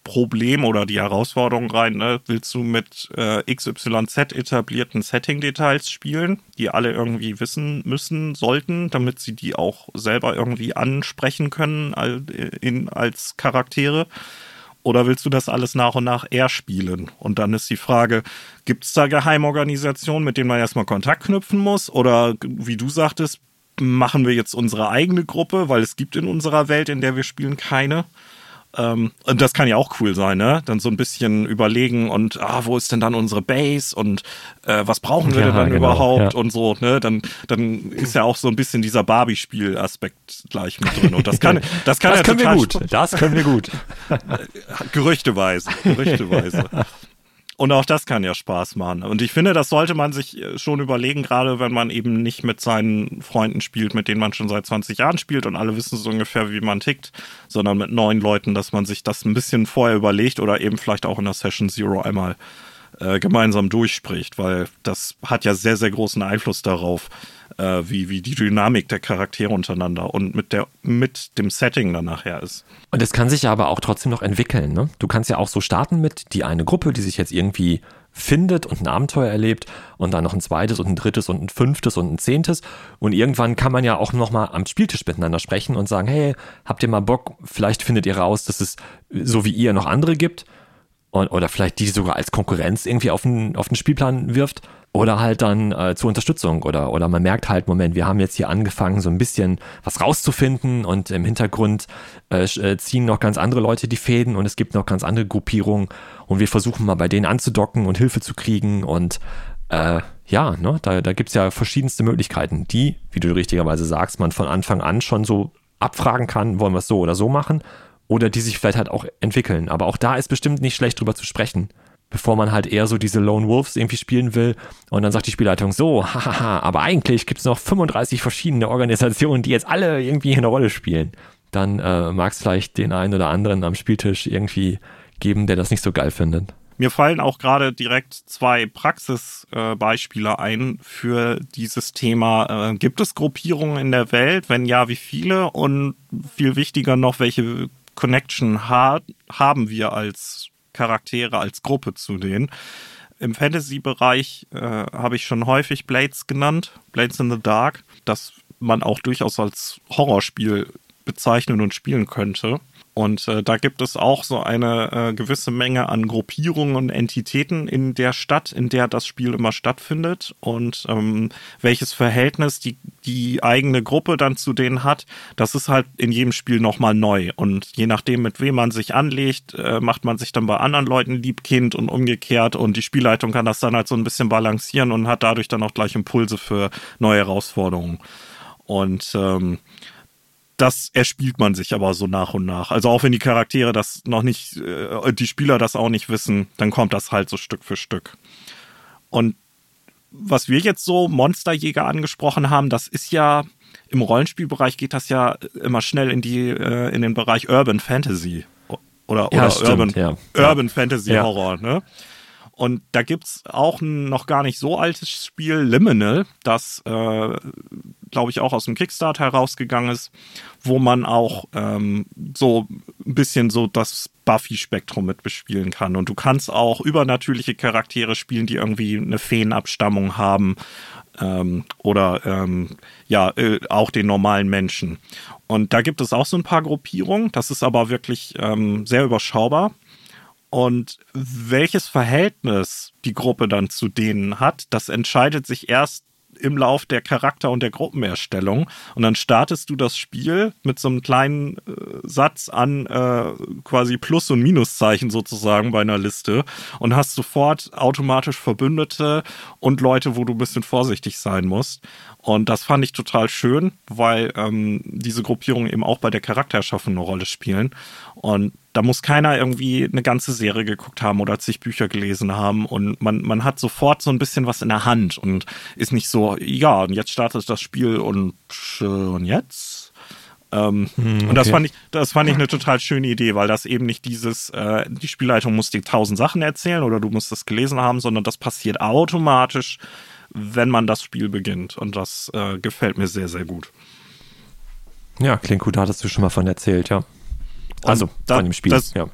Problem oder die Herausforderung rein. Ne? Willst du mit äh, XYZ etablierten Setting-Details spielen, die alle irgendwie wissen müssen, sollten, damit sie die auch selber irgendwie ansprechen können in, als Charaktere? Oder willst du das alles nach und nach eher spielen? Und dann ist die Frage, gibt es da Geheimorganisationen, mit denen man erstmal Kontakt knüpfen muss? Oder wie du sagtest, machen wir jetzt unsere eigene Gruppe, weil es gibt in unserer Welt, in der wir spielen, keine? Ähm, und das kann ja auch cool sein, ne? Dann so ein bisschen überlegen und ah, wo ist denn dann unsere Base und äh, was brauchen wir Ja, denn dann genau, überhaupt ja. und so, ne? Dann, dann ist ja auch so ein bisschen dieser Barbie-Spiel-Aspekt gleich mit drin. Und das kann, das kann Das ja können wir gut. Das können wir gut. Gerüchteweise, gerüchteweise. Und auch das kann ja Spaß machen. Und ich finde, das sollte man sich äh, schon überlegen, gerade wenn man eben nicht mit seinen Freunden spielt, mit denen man schon seit 20 Jahren spielt und alle wissen so ungefähr, wie man tickt, sondern mit neuen Leuten, dass man sich das ein bisschen vorher überlegt oder eben vielleicht auch in der Session Zero einmal äh, gemeinsam durchspricht, weil das hat ja sehr, sehr großen Einfluss darauf, äh, wie, wie die Dynamik der Charaktere untereinander und mit, der, mit dem Setting dann nachher ist. Und es kann sich ja aber auch trotzdem noch entwickeln. Ne? Du kannst ja auch so starten mit die eine Gruppe, die sich jetzt irgendwie findet und ein Abenteuer erlebt und dann noch ein zweites und ein drittes und ein fünftes und ein zehntes und irgendwann kann man ja auch noch mal am Spieltisch miteinander sprechen und sagen, hey, habt ihr mal Bock, vielleicht findet ihr raus, dass es so wie ihr noch andere gibt und, oder vielleicht die sogar als Konkurrenz irgendwie auf den, auf den Spielplan wirft oder halt dann äh, zur Unterstützung oder, oder man merkt halt, Moment, wir haben jetzt hier angefangen, so ein bisschen was rauszufinden und im Hintergrund äh, äh, ziehen noch ganz andere Leute die Fäden und es gibt noch ganz andere Gruppierungen und wir versuchen mal bei denen anzudocken und Hilfe zu kriegen und äh, ja, ne, da, da gibt es ja verschiedenste Möglichkeiten, die, wie du richtigerweise sagst, man von Anfang an schon so abfragen kann, wollen wir es so oder so machen, oder die sich vielleicht halt auch entwickeln. Aber auch da ist bestimmt nicht schlecht drüber zu sprechen, bevor man halt eher so diese Lone Wolves irgendwie spielen will und dann sagt die Spielleitung so, hahaha, aber eigentlich gibt es noch 35 verschiedene Organisationen, die jetzt alle irgendwie eine Rolle spielen. Dann äh, mag es vielleicht den einen oder anderen am Spieltisch irgendwie geben, der das nicht so geil findet. Mir fallen auch gerade direkt zwei Praxisbeispiele äh, ein für dieses Thema. Äh, gibt es Gruppierungen in der Welt? Wenn ja, wie viele? Und viel wichtiger noch, welche Connection ha haben wir als Charaktere, als Gruppe zu denen? Im Fantasy-Bereich äh, habe ich schon häufig Blades genannt, Blades in the Dark, das man auch durchaus als Horrorspiel bezeichnen und spielen könnte. Und äh, da gibt es auch so eine äh, gewisse Menge an Gruppierungen und Entitäten in der Stadt, in der das Spiel immer stattfindet und ähm, welches Verhältnis die, die eigene Gruppe dann zu denen hat, das ist halt in jedem Spiel nochmal neu. Und je nachdem, mit wem man sich anlegt, äh, macht man sich dann bei anderen Leuten Liebkind und umgekehrt und die Spielleitung kann das dann halt so ein bisschen balancieren und hat dadurch dann auch gleich Impulse für neue Herausforderungen. Und ähm, das erspielt man sich aber so nach und nach. Also auch wenn die Charaktere das noch nicht, äh, die Spieler das auch nicht wissen, dann kommt das halt so Stück für Stück. Und was wir jetzt so Monsterjäger angesprochen haben, das ist ja im Rollenspielbereich geht das ja immer schnell in die äh, in den Bereich Urban Fantasy oder, oder stimmt, Urban, ja. Urban Fantasy Horror, ne? Und da gibt's auch ein noch gar nicht so altes Spiel, Liminal, das, äh, glaube ich, auch aus dem Kickstarter herausgegangen ist, wo man auch ähm, so ein bisschen so das Buffy-Spektrum mit bespielen kann. Und du kannst auch übernatürliche Charaktere spielen, die irgendwie eine Feenabstammung haben ähm, oder ähm, ja, äh, auch den normalen Menschen. Und da gibt es auch so ein paar Gruppierungen. Das ist aber wirklich ähm, sehr überschaubar. Und welches Verhältnis die Gruppe dann zu denen hat, das entscheidet sich erst im Lauf der Charakter- und der Gruppenerstellung. Und dann startest du das Spiel mit so einem kleinen äh, Satz an äh, quasi Plus- und Minuszeichen sozusagen bei einer Liste und hast sofort automatisch Verbündete und Leute, wo du ein bisschen vorsichtig sein musst. Und das fand ich total schön, weil ähm, diese Gruppierungen eben auch bei der Charaktererschaffung eine Rolle spielen. Und da muss keiner irgendwie eine ganze Serie geguckt haben oder zig Bücher gelesen haben. Und man, man hat sofort so ein bisschen was in der Hand und ist nicht so, ja, und jetzt startet das Spiel und, und jetzt? Ähm, hm, okay. Und das fand ich, das fand ich eine total schöne Idee, weil das eben nicht dieses, äh, die Spielleitung muss dir tausend Sachen erzählen oder du musst das gelesen haben, sondern das passiert automatisch wenn man das Spiel beginnt. Und das äh, gefällt mir sehr, sehr gut. Ja, klingt gut, da hattest du schon mal von erzählt, ja. Also da, von dem Spiel, das, ja.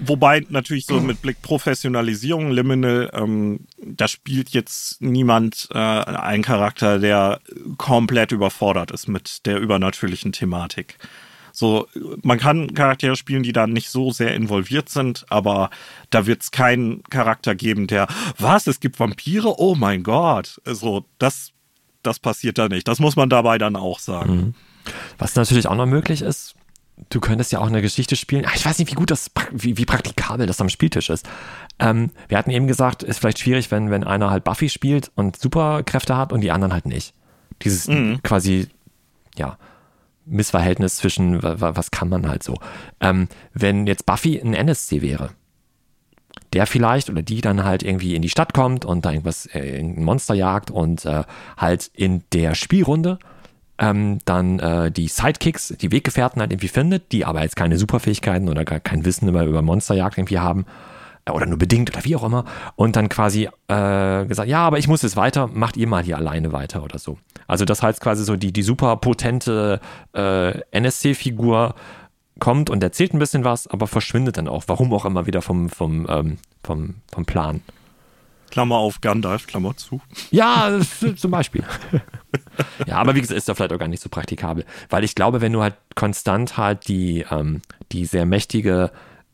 Wobei natürlich so mit Blick Professionalisierung, Liminal, ähm, da spielt jetzt niemand äh, einen Charakter, der komplett überfordert ist mit der übernatürlichen Thematik. So, man kann Charaktere spielen, die da nicht so sehr involviert sind, aber da wird es keinen Charakter geben, der, was, es gibt Vampire? Oh mein Gott. So, das, das passiert da nicht. Das muss man dabei dann auch sagen. Mhm. Was natürlich auch noch möglich ist, du könntest ja auch eine Geschichte spielen. Ah, ich weiß nicht, wie gut das, wie, wie praktikabel das am Spieltisch ist. Ähm, wir hatten eben gesagt, ist vielleicht schwierig, wenn, wenn einer halt Buffy spielt und Superkräfte hat und die anderen halt nicht. Dieses mhm. quasi, ja, Missverhältnis zwischen, was kann man halt so. Ähm, wenn jetzt Buffy ein NSC wäre, der vielleicht oder die dann halt irgendwie in die Stadt kommt und da irgendwas, äh, ein Monster jagt und äh, halt in der Spielrunde ähm, dann äh, die Sidekicks, die Weggefährten halt irgendwie findet, die aber jetzt keine Superfähigkeiten oder gar kein Wissen über, über Monsterjagd irgendwie haben äh, oder nur bedingt oder wie auch immer und dann quasi äh, gesagt, ja, aber ich muss jetzt weiter, macht ihr mal hier alleine weiter oder so. Also das heißt quasi so die, die super potente äh, NSC-Figur kommt und erzählt ein bisschen was, aber verschwindet dann auch, warum auch immer wieder vom, vom, ähm, vom, vom Plan. Klammer auf Gandalf, Klammer zu. Ja, zum Beispiel. ja, aber wie gesagt, ist da vielleicht auch gar nicht so praktikabel. Weil ich glaube, wenn du halt konstant halt die, ähm, die sehr mächtige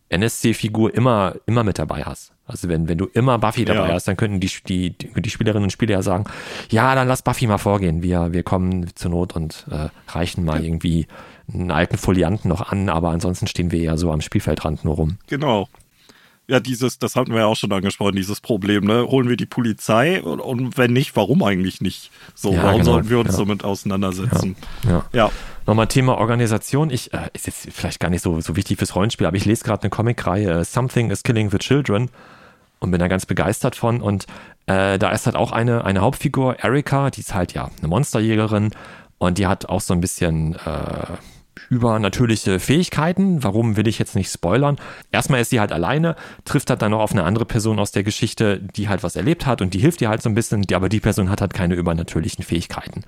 NSC-Figur immer, immer mit dabei hast. Also wenn, wenn du immer Buffy dabei ja. hast, dann könnten die, die, die Spielerinnen und Spieler ja sagen, ja, dann lass Buffy mal vorgehen. Wir, wir kommen zur Not und äh, reichen mal irgendwie einen alten Folianten noch an, aber ansonsten stehen wir ja so am Spielfeldrand nur rum. Genau. Ja, dieses, das hatten wir ja auch schon angesprochen, dieses Problem, ne? Holen wir die Polizei und, und wenn nicht, warum eigentlich nicht? So, Ja, warum genau, sollten wir uns ja. damit auseinandersetzen? Ja. Ja. Nochmal Thema Organisation. Ich, äh, ist jetzt vielleicht gar nicht so, so wichtig fürs Rollenspiel, aber ich lese gerade eine Comicreihe, äh, Something is Killing the Children und bin da ganz begeistert von. Und äh, da ist halt auch eine, eine Hauptfigur, Erika, die ist halt ja eine Monsterjägerin und die hat auch so ein bisschen äh, übernatürliche Fähigkeiten. Warum will ich jetzt nicht spoilern? Erstmal ist sie halt alleine, trifft halt dann noch auf eine andere Person aus der Geschichte, die halt was erlebt hat und die hilft ihr halt so ein bisschen, aber die Person hat halt keine übernatürlichen Fähigkeiten.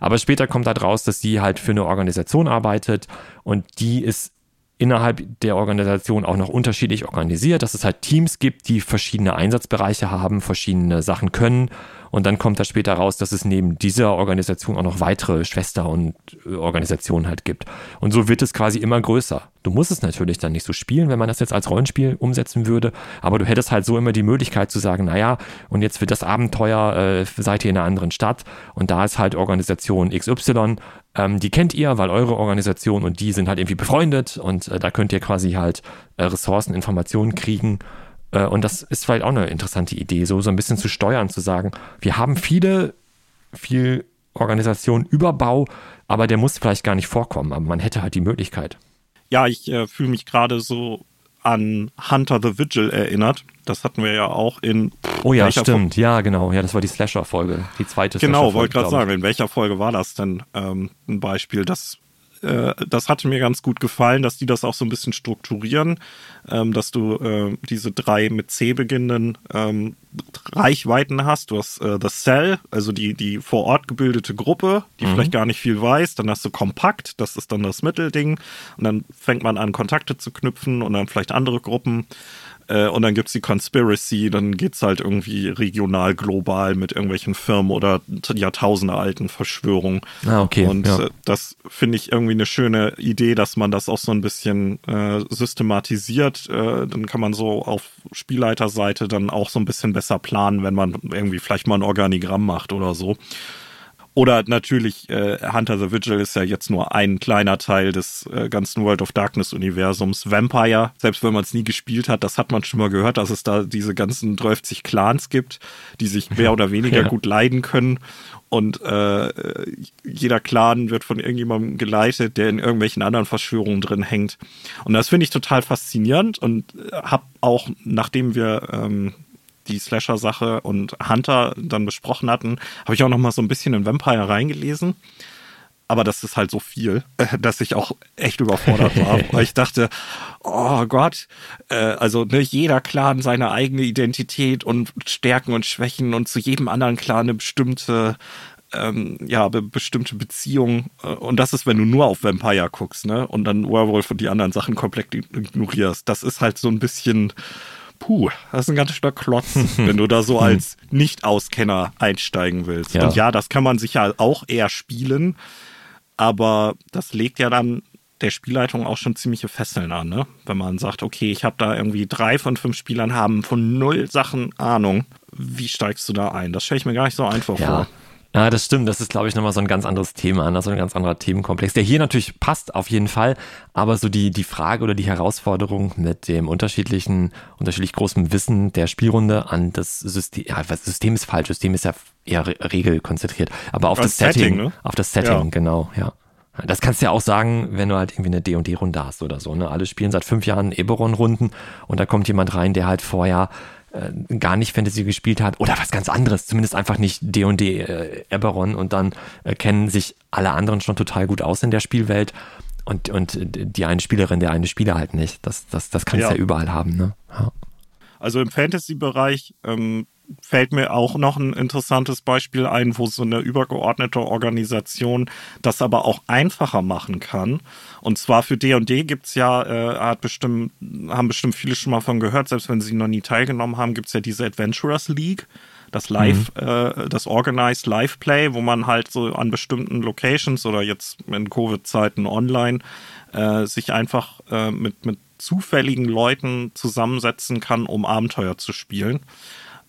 Aber später kommt halt raus, dass sie halt für eine Organisation arbeitet und die ist innerhalb der Organisation auch noch unterschiedlich organisiert, dass es halt Teams gibt, die verschiedene Einsatzbereiche haben, verschiedene Sachen können. Und dann kommt da später raus, dass es neben dieser Organisation auch noch weitere Schwester- und äh, Organisationen halt gibt. Und so wird es quasi immer größer. Du musst es natürlich dann nicht so spielen, wenn man das jetzt als Rollenspiel umsetzen würde, aber du hättest halt so immer die Möglichkeit zu sagen, naja, und jetzt wird das Abenteuer, äh, seid ihr in einer anderen Stadt und da ist halt Organisation XY, ähm, die kennt ihr, weil eure Organisation und die sind halt irgendwie befreundet und äh, da könnt ihr quasi halt äh, Ressourcen, Informationen kriegen. Äh, und das ist vielleicht auch eine interessante Idee, so, so ein bisschen zu steuern, zu sagen, wir haben viele, viel Organisation, Überbau, aber der muss vielleicht gar nicht vorkommen, aber man hätte halt die Möglichkeit. Ja, ich äh, fühle mich gerade so an Hunter the Vigil erinnert. Das hatten wir ja auch in. Oh ja, stimmt, ja, genau. Ja, das war die Slasher-Folge, die zweite Genau, Slasher-Folge, wollte gerade sagen, in welcher Folge war das denn ähm, ein Beispiel? Das, äh, das hatte mir ganz gut gefallen, dass die das auch so ein bisschen strukturieren, ähm, dass du äh, diese drei mit C beginnenden ähm, Reichweiten hast. Du hast äh, das Cell, also die, die vor Ort gebildete Gruppe, die vielleicht gar nicht viel weiß. Dann hast du Kompakt, das ist dann das Mittelding. Und dann fängt man an, Kontakte zu knüpfen und dann vielleicht andere Gruppen. Äh, Und dann gibt's die Conspiracy, dann geht's halt irgendwie regional, global mit irgendwelchen Firmen oder jahrtausendealten Verschwörungen. Ah, okay, Und ja. äh, das finde ich irgendwie eine schöne Idee, dass man das auch so ein bisschen äh, systematisiert. Äh, dann kann man so auf Spielleiterseite dann auch so ein bisschen besser planen, wenn man irgendwie vielleicht mal ein Organigramm macht oder so. Oder natürlich, äh, Hunter the Vigil ist ja jetzt nur ein kleiner Teil des äh, ganzen World of Darkness-Universums. Vampire, selbst wenn man es nie gespielt hat, das hat man schon mal gehört, dass es da diese ganzen 30 Clans gibt, die sich mehr oder weniger Ja. gut leiden können. Und äh, jeder Clan wird von irgendjemandem geleitet, der in irgendwelchen anderen Verschwörungen drin hängt. Und das finde ich total faszinierend und habe auch, nachdem wir ähm, die Slasher-Sache und Hunter dann besprochen hatten, habe ich auch noch mal so ein bisschen in Vampire reingelesen. Aber das ist halt so viel, äh, dass ich auch echt überfordert war. weil ich dachte, oh Gott, äh, also ne, jeder Clan seine eigene Identität und Stärken und Schwächen und zu jedem anderen Clan eine bestimmte ähm, ja, be bestimmte Beziehung. Äh, Und das ist, wenn du nur auf Vampire guckst, ne? Und dann Werewolf und die anderen Sachen komplett ignorierst. Das ist halt so ein bisschen, puh, das ist ein ganz schöner Klotz, wenn du da so als Nicht-Auskenner einsteigen willst. Ja. Und ja, das kann man sicher auch eher spielen, aber das legt ja dann der Spielleitung auch schon ziemliche Fesseln an, ne? Wenn man sagt, okay, ich habe da irgendwie drei von fünf Spielern haben von null Sachen Ahnung. Wie steigst du da ein? Das stelle ich mir gar nicht so einfach Ja. vor. Ja, das stimmt. Das ist, glaube ich, nochmal so ein ganz anderes Thema, also ein ganz anderer Themenkomplex, der hier natürlich passt auf jeden Fall. Aber so die, die Frage oder die Herausforderung mit dem unterschiedlichen, unterschiedlich großen Wissen der Spielrunde an das System, ja, das System ist falsch. System ist ja eher re- regelkonzentriert. Aber auf Das das, Setting, Setting, ne? auf das Setting, Ja. genau, ja. Das kannst du ja auch sagen, wenn du halt irgendwie eine D&D-Runde hast oder so. Ne? Alle spielen seit fünf Jahren Eberron-Runden und da kommt jemand rein, der halt vorher äh, gar nicht Fantasy gespielt hat oder was ganz anderes, zumindest einfach nicht D&D äh, Eberron und dann äh, kennen sich alle anderen schon total gut aus in der Spielwelt und, und die eine Spielerin, der eine Spieler halt nicht. Das, das, das kannst du Ja. ja überall haben. Ne? Ja. Also im Fantasy-Bereich ähm, fällt mir auch noch ein interessantes Beispiel ein, wo so eine übergeordnete Organisation das aber auch einfacher machen kann. Und zwar für D&D gibt's ja, äh, hat bestimmt, haben bestimmt viele schon mal von gehört, selbst wenn sie noch nie teilgenommen haben, gibt's ja diese Adventurers League. Das Live, äh, das Organized Live Play, wo man halt so an bestimmten Locations oder jetzt in Covid-Zeiten online äh, sich einfach äh, mit, mit zufälligen Leuten zusammensetzen kann, um Abenteuer zu spielen.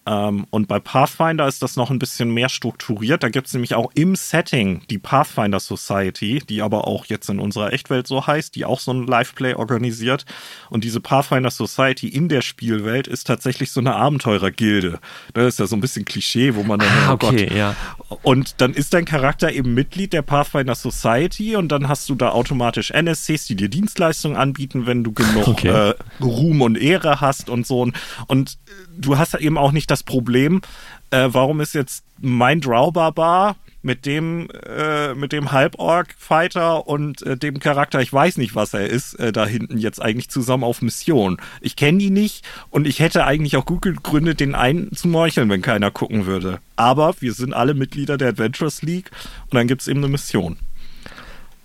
Ähm, und bei Pathfinder ist das noch ein bisschen mehr strukturiert. Da gibt es nämlich auch im Setting die Pathfinder Society, die aber auch jetzt in unserer Echtwelt so heißt, die auch so ein Liveplay organisiert. Und diese Pathfinder Society in der Spielwelt ist tatsächlich so eine Abenteurergilde. Das ist ja so ein bisschen Klischee, wo man dann, Ah, oh okay, Gott. ja. Und dann ist dein Charakter eben Mitglied der Pathfinder Society und dann hast du da automatisch NSCs, die dir Dienstleistungen anbieten, wenn du genug Okay. äh, Ruhm und Ehre hast und so. Und äh, du hast eben auch nicht das Problem, äh, warum ist jetzt mein Drow-Barbar mit dem, äh, mit dem Halborg-Fighter und äh, dem Charakter, ich weiß nicht, was er ist, äh, da hinten jetzt eigentlich zusammen auf Mission. Ich kenne die nicht und ich hätte eigentlich auch gut gegründet, den einen zu meucheln, wenn keiner gucken würde. Aber wir sind alle Mitglieder der Adventures League und dann gibt es eben eine Mission.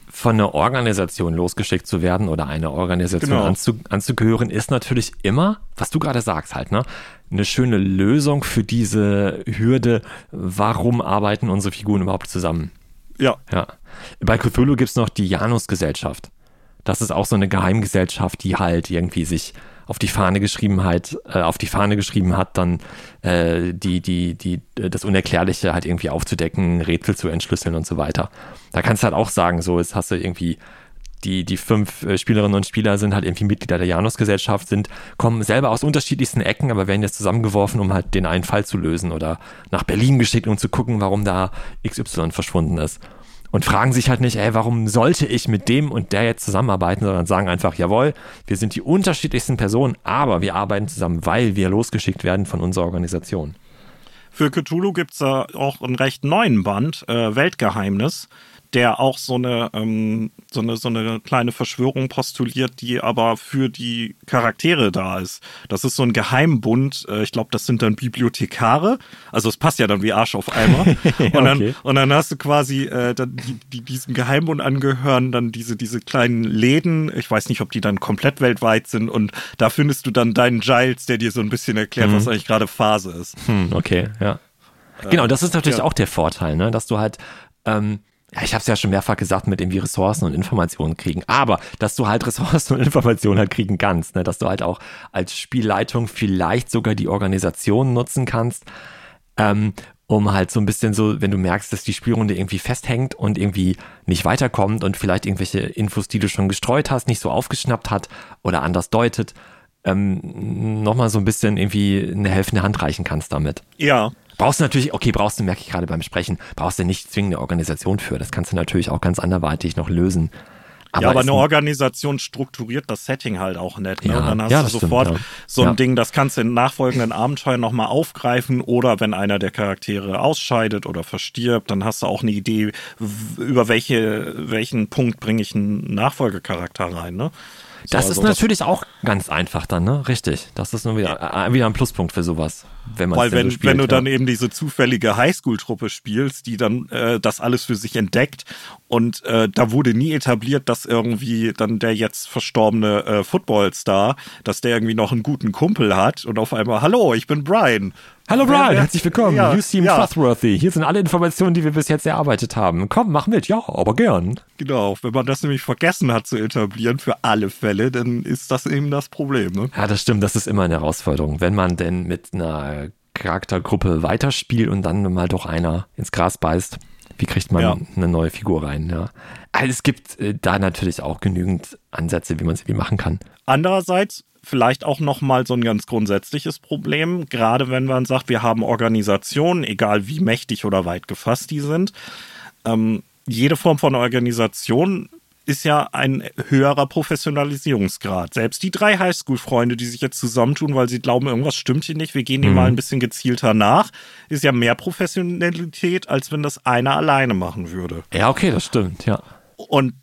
von einer Organisation losgeschickt zu werden oder einer Organisation Genau. anzu, anzugehören, ist natürlich immer, was du gerade sagst halt, ne, eine schöne Lösung für diese Hürde, warum arbeiten unsere Figuren überhaupt zusammen? Ja, Ja. Bei Cthulhu gibt's noch die Janus-Gesellschaft. Das ist auch so eine Geheimgesellschaft, die halt irgendwie sich auf die Fahne geschrieben hat, äh, auf die Fahne geschrieben hat, dann äh, die, die, die, äh, das Unerklärliche halt irgendwie aufzudecken, Rätsel zu entschlüsseln und so weiter. Da kannst du halt auch sagen, so, jetzt hast du irgendwie die, die fünf äh, Spielerinnen und Spieler sind halt irgendwie Mitglieder der Janus-Gesellschaft, sind, kommen selber aus unterschiedlichsten Ecken, aber werden jetzt zusammengeworfen, um halt den einen Fall zu lösen oder nach Berlin geschickt, um zu gucken, warum da XY verschwunden ist. Und fragen sich halt nicht, ey, warum sollte ich mit dem und der jetzt zusammenarbeiten, sondern sagen einfach, jawohl, wir sind die unterschiedlichsten Personen, aber wir arbeiten zusammen, weil wir losgeschickt werden von unserer Organisation. Für Cthulhu gibt's da auch einen recht neuen Band, äh, Weltgeheimnis, der auch so eine, ähm, so, eine, so eine kleine Verschwörung postuliert, die aber für die Charaktere da ist. Das ist so ein Geheimbund, äh, ich glaube, das sind dann Bibliothekare, also es passt ja dann wie Arsch auf Eimer. und, dann, okay. und dann hast du quasi, äh, dann die, die diesem Geheimbund angehören, dann diese, diese kleinen Läden, ich weiß nicht, ob die dann komplett weltweit sind und da findest du dann deinen Giles, der dir so ein bisschen erklärt, was eigentlich gerade Phase ist. Hm, okay, ja. Genau, das ist natürlich ja. auch der Vorteil, ne? dass du halt, ähm, ja, ich habe es ja schon mehrfach gesagt, mit irgendwie Ressourcen und Informationen kriegen, aber dass du halt Ressourcen und Informationen halt kriegen kannst, ne? dass du halt auch als Spielleitung vielleicht sogar die Organisation nutzen kannst, ähm, um halt so ein bisschen so, wenn du merkst, dass die Spielrunde irgendwie festhängt und irgendwie nicht weiterkommt und vielleicht irgendwelche Infos, die du schon gestreut hast, nicht so aufgeschnappt hat oder anders deutet, ähm, nochmal so ein bisschen irgendwie eine helfende Hand reichen kannst damit. Ja, Brauchst du natürlich, okay, brauchst du, merke ich gerade beim Sprechen, brauchst du nicht zwingend eine Organisation für. Das kannst du natürlich auch ganz anderweitig noch lösen. ja, aber eine ein- Organisation strukturiert das Setting halt auch nicht. Ne? Ja, dann hast ja, du das stimmt, sofort ja. so ein. Ding, das kannst du in nachfolgenden Abenteuern nochmal aufgreifen oder wenn einer der Charaktere ausscheidet oder verstirbt, dann hast du auch eine Idee, über welche, welchen Punkt bringe ich einen Nachfolgecharakter rein. Ne? So, Das also ist natürlich auch ganz einfach dann, ne? Richtig. Das ist nur wieder, äh, wieder ein Pluspunkt für sowas, wenn man Weil wenn, so spielt, wenn du ja. dann eben diese zufällige Highschool-Truppe spielst, die dann äh, das alles für sich entdeckt und äh, da wurde nie etabliert, dass irgendwie dann der jetzt verstorbene äh, Footballstar, dass der irgendwie noch einen guten Kumpel hat und auf einmal, hallo, ich bin Brian. Hallo Brian, wer- herzlich willkommen. Ja, you seem ja. trustworthy. Hier sind alle Informationen, die wir bis jetzt erarbeitet haben. Komm, mach mit. Ja, aber gern. Genau, wenn man das nämlich vergessen hat zu etablieren für alle Fälle, dann ist das eben das Problem. Ne? Ja, das stimmt. Das ist immer eine Herausforderung. Wenn man denn mit einer Charaktergruppe weiterspielt und dann mal doch einer ins Gras beißt, wie kriegt man Ja. eine neue Figur rein? Ja. Also es gibt äh, da natürlich auch genügend Ansätze, wie man es irgendwie machen kann. Andererseits vielleicht auch noch mal so ein ganz grundsätzliches Problem, gerade wenn man sagt, wir haben Organisationen, egal wie mächtig oder weit gefasst die sind. Ähm, jede Form von Organisation ist ja ein höherer Professionalisierungsgrad. Selbst die drei Highschool-Freunde, die sich jetzt zusammentun, weil sie glauben, irgendwas stimmt hier nicht, wir gehen dem mal ein bisschen gezielter nach, ist ja mehr Professionalität, als wenn das einer alleine machen würde. Ja, okay, das stimmt, ja. Und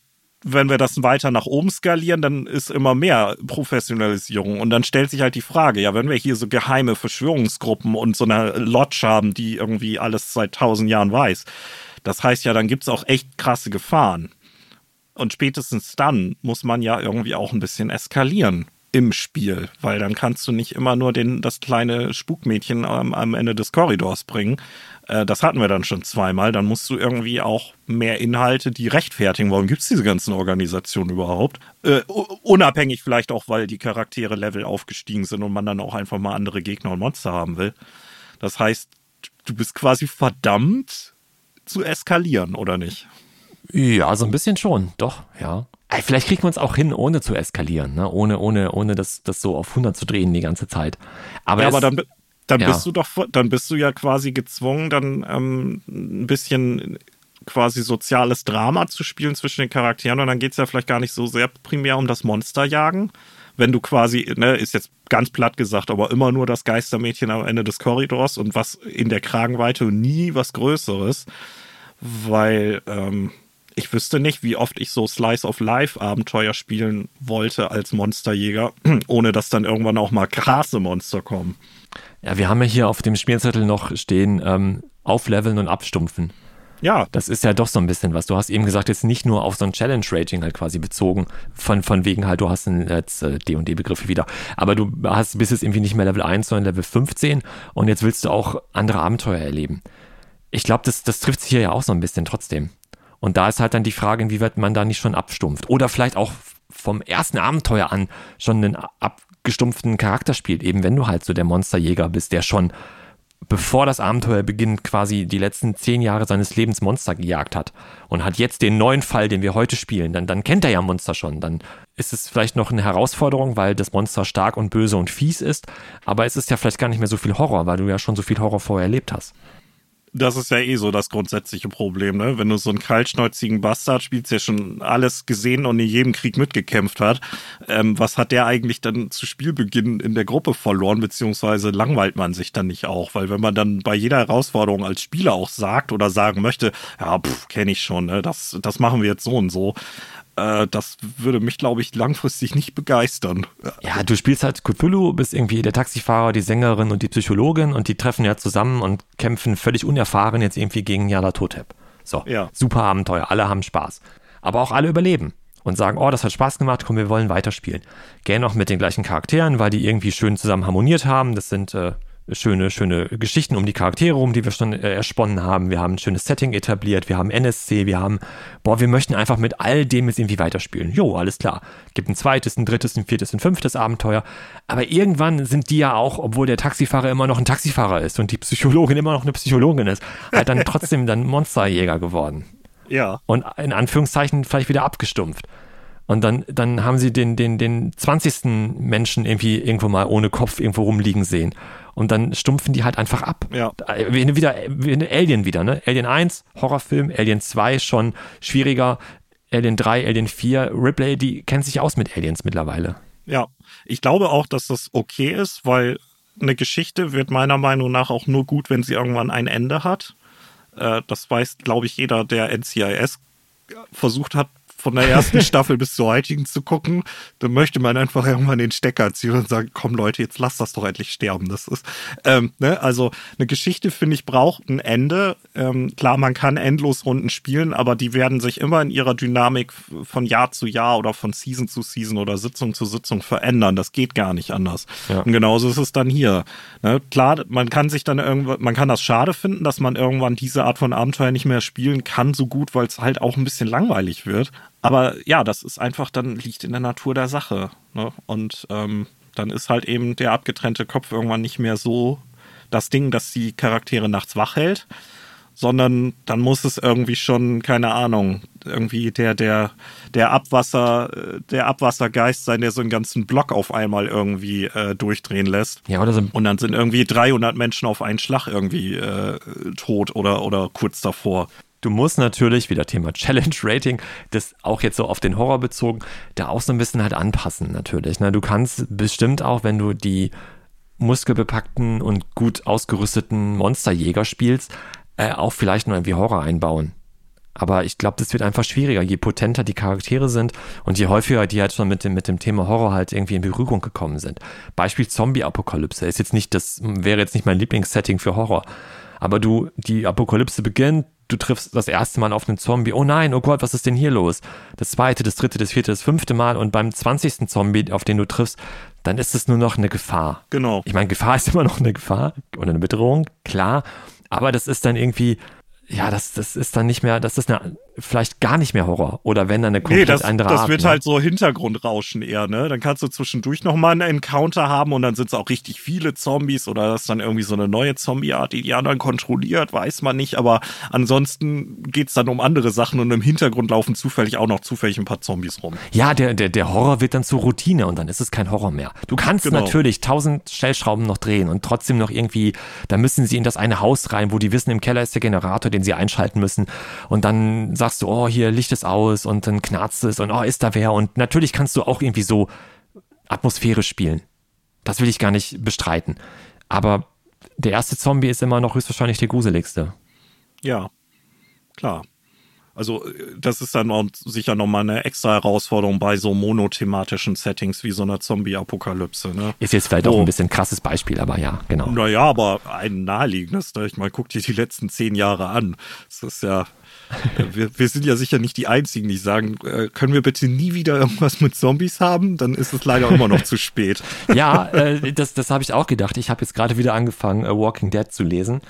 wenn wir das weiter nach oben skalieren, dann ist immer mehr Professionalisierung. Und dann stellt sich halt die Frage, ja, wenn wir hier so geheime Verschwörungsgruppen und so eine Lodge haben, die irgendwie alles seit tausend Jahren weiß, das heißt ja, dann gibt's auch echt krasse Gefahren. Und spätestens dann muss man ja irgendwie auch ein bisschen eskalieren im Spiel, weil dann kannst du nicht immer nur den, das kleine Spukmädchen am, am Ende des Korridors bringen. Äh, das hatten wir dann schon zweimal. Dann musst du irgendwie auch mehr Inhalte, die rechtfertigen. Warum gibt's diese ganzen Organisationen überhaupt? Äh, unabhängig vielleicht auch, weil die Charaktere Level aufgestiegen sind und man dann auch einfach mal andere Gegner und Monster haben will. Das heißt, du bist quasi verdammt zu eskalieren, oder nicht? Ja, so ein bisschen schon, doch, ja. Vielleicht kriegen wir uns auch hin, ohne zu eskalieren, ne? ohne, ohne, ohne das, das so auf 100 zu drehen die ganze Zeit. Aber, ja, es, aber dann, dann ja. bist du doch, dann bist du ja quasi gezwungen, dann ähm, ein bisschen quasi soziales Drama zu spielen zwischen den Charakteren und dann geht es ja vielleicht gar nicht so sehr primär um das Monsterjagen. Wenn du quasi, ne, ist jetzt ganz platt gesagt, aber immer nur das Geistermädchen am Ende des Korridors und was in der Kragenweite und nie was Größeres, weil ähm, ich wüsste nicht, wie oft ich so Slice of Life Abenteuer spielen wollte als Monsterjäger, ohne dass dann irgendwann auch mal krasse Monster kommen. Ja, wir haben ja hier auf dem Spielzettel noch stehen, ähm, aufleveln und abstumpfen. Ja. Das ist ja doch so ein bisschen was. Du hast eben gesagt, jetzt nicht nur auf so ein Challenge-Rating halt quasi bezogen, von, von wegen halt, du hast jetzt äh, D&D-Begriffe wieder, aber du hast, bist jetzt irgendwie nicht mehr Level 1, sondern Level 15 und jetzt willst du auch andere Abenteuer erleben. Ich glaube, das, das trifft sich hier ja auch so ein bisschen trotzdem. Und da ist halt dann die Frage, inwieweit man da nicht schon abstumpft. Oder vielleicht auch vom ersten Abenteuer an schon einen abgestumpften Charakter spielt. Eben wenn du halt so der Monsterjäger bist, der schon bevor das Abenteuer beginnt, quasi die letzten zehn Jahre seines Lebens Monster gejagt hat und hat jetzt den neuen Fall, den wir heute spielen, dann, dann kennt er ja Monster schon. Dann ist es vielleicht noch eine Herausforderung, weil das Monster stark und böse und fies ist, aber es ist ja vielleicht gar nicht mehr so viel Horror, weil du ja schon so viel Horror vorher erlebt hast das ist ja eh so das grundsätzliche Problem, ne? Wenn du so einen kaltschnäuzigen Bastard spielst, der schon alles gesehen und in jedem Krieg mitgekämpft hat, ähm, was hat der eigentlich dann zu Spielbeginn in der Gruppe verloren, beziehungsweise langweilt man sich dann nicht auch? Weil wenn man dann bei jeder Herausforderung als Spieler auch sagt oder sagen möchte, ja, kenne ich schon, ne? das, das machen wir jetzt so und so, das würde mich, glaube ich, langfristig nicht begeistern. Ja, du spielst halt Cthulhu, bist irgendwie der Taxifahrer, die Sängerin und die Psychologin und die treffen ja zusammen und kämpfen völlig unerfahren jetzt irgendwie gegen Yala Totep. So, ja. super Abenteuer, alle haben Spaß. Aber auch alle überleben und sagen, oh, das hat Spaß gemacht, komm, wir wollen weiterspielen. Gerne auch mit den gleichen Charakteren, weil die irgendwie schön zusammen harmoniert haben. Das sind äh, schöne, schöne Geschichten um die Charaktere rum, die wir schon äh, ersponnen haben. Wir haben ein schönes Setting etabliert, wir haben NSC, wir haben, boah, wir möchten einfach mit all dem jetzt irgendwie weiterspielen. Jo, alles klar. Gibt ein zweites, ein drittes, ein viertes, ein fünftes Abenteuer. Aber irgendwann sind die ja auch, obwohl der Taxifahrer immer noch ein Taxifahrer ist und die Psychologin immer noch eine Psychologin ist, halt dann trotzdem dann Monsterjäger geworden. Ja. Und in Anführungszeichen vielleicht wieder abgestumpft. Und dann, dann haben sie den, den, den 20. Menschen irgendwie irgendwo mal ohne Kopf irgendwo rumliegen sehen. Und dann stumpfen die halt einfach ab. Ja. Wie, wieder, wie Alien wieder, ne? Alien 1, Horrorfilm, Alien 2 schon schwieriger, Alien 3, Alien 4, Ripley, die kennt sich aus mit Aliens mittlerweile. Ja, ich glaube auch, dass das okay ist, weil eine Geschichte wird meiner Meinung nach auch nur gut, wenn sie irgendwann ein Ende hat. Äh, das weiß, glaube ich, jeder, der NCIS versucht hat, von der ersten Staffel bis zur heutigen zu gucken, dann möchte man einfach irgendwann den Stecker ziehen und sagen, komm Leute, jetzt lasst das doch endlich sterben. Das ist, ähm, ne? also eine Geschichte, finde ich, braucht ein Ende. Ähm, klar, man kann endlos Runden spielen, aber die werden sich immer in ihrer Dynamik von Jahr zu Jahr oder von Season zu Season oder Sitzung zu Sitzung verändern. Das geht gar nicht anders. Ja. Und genauso ist es dann hier. Ne? Klar, man kann sich dann irgendwann, man kann das schade finden, dass man irgendwann diese Art von Abenteuer nicht mehr spielen kann, so gut, weil es halt auch ein bisschen langweilig wird. Aber ja, das ist einfach dann liegt in der Natur der Sache. Ne? Und ähm, dann ist halt eben der abgetrennte Kopf irgendwann nicht mehr so das Ding, das die Charaktere nachts wach hält, sondern dann muss es irgendwie schon, keine Ahnung, irgendwie der, der, der Abwasser, der Abwassergeist sein, der so einen ganzen Block auf einmal irgendwie äh, durchdrehen lässt. Ja, oder so. Und dann sind irgendwie 300 Menschen auf einen Schlag irgendwie äh, tot oder, oder kurz davor. Du musst natürlich, wieder Thema Challenge Rating, das auch jetzt so auf den Horror bezogen, da auch so ein bisschen halt anpassen natürlich. Ne? Du kannst bestimmt auch, wenn du die muskelbepackten und gut ausgerüsteten Monsterjäger spielst, äh, auch vielleicht nur irgendwie Horror einbauen. Aber ich glaube, das wird einfach schwieriger, je potenter die Charaktere sind und je häufiger die halt schon mit dem, mit dem Thema Horror halt irgendwie in Berührung gekommen sind. Beispiel Zombie-Apokalypse ist jetzt nicht das, wäre jetzt nicht mein Lieblingssetting für Horror. Aber du, die Apokalypse beginnt, du triffst das erste Mal auf einen Zombie. Oh nein, oh Gott, was ist denn hier los? Das zweite, das dritte, das vierte, das fünfte Mal und beim zwanzigsten Zombie, auf den du triffst, dann ist es nur noch eine Gefahr. Genau. Ich meine, Gefahr ist immer noch eine Gefahr oder eine Bedrohung, klar. Aber das ist dann irgendwie, ja, das, das ist dann nicht mehr, das ist eine, vielleicht gar nicht mehr Horror. Oder wenn dann eine komplett nee, das, andere das Art. Das wird ne? halt so Hintergrundrauschen eher, ne? Dann kannst du zwischendurch nochmal einen Encounter haben und dann sind es auch richtig viele Zombies oder das ist dann irgendwie so eine neue Zombie-Art, die die anderen kontrolliert, weiß man nicht. Aber ansonsten geht's dann um andere Sachen und im Hintergrund laufen zufällig auch noch zufällig ein paar Zombies rum. Ja, der, der, der Horror wird dann zur Routine und dann ist es kein Horror mehr. Du kannst genau. natürlich tausend Stellschrauben noch drehen und trotzdem noch irgendwie, da müssen sie in das eine Haus rein, wo die wissen, im Keller ist der Generator, den sie einschalten müssen. Und dann sagst du, oh, hier Licht ist aus und dann knarzt es und oh, ist da wer? Und natürlich kannst du auch irgendwie so atmosphärisch spielen. Das will ich gar nicht bestreiten. Aber der erste Zombie ist immer noch höchstwahrscheinlich der gruseligste. Ja, klar. Also das ist dann auch sicher nochmal eine extra Herausforderung bei so monothematischen Settings wie so einer Zombie-Apokalypse. Ne? Ist jetzt vielleicht oh. auch ein bisschen krasses Beispiel, aber ja, genau. Naja, aber ein naheliegendes. Ne? Ich meine, guck dir die letzten zehn Jahre an. Das ist ja, wir, wir sind ja sicher nicht die Einzigen, die sagen, äh, können wir bitte nie wieder irgendwas mit Zombies haben? Dann ist es leider immer noch zu spät. Ja, äh, das, das habe ich auch gedacht. Ich habe jetzt gerade wieder angefangen, uh, Walking Dead zu lesen.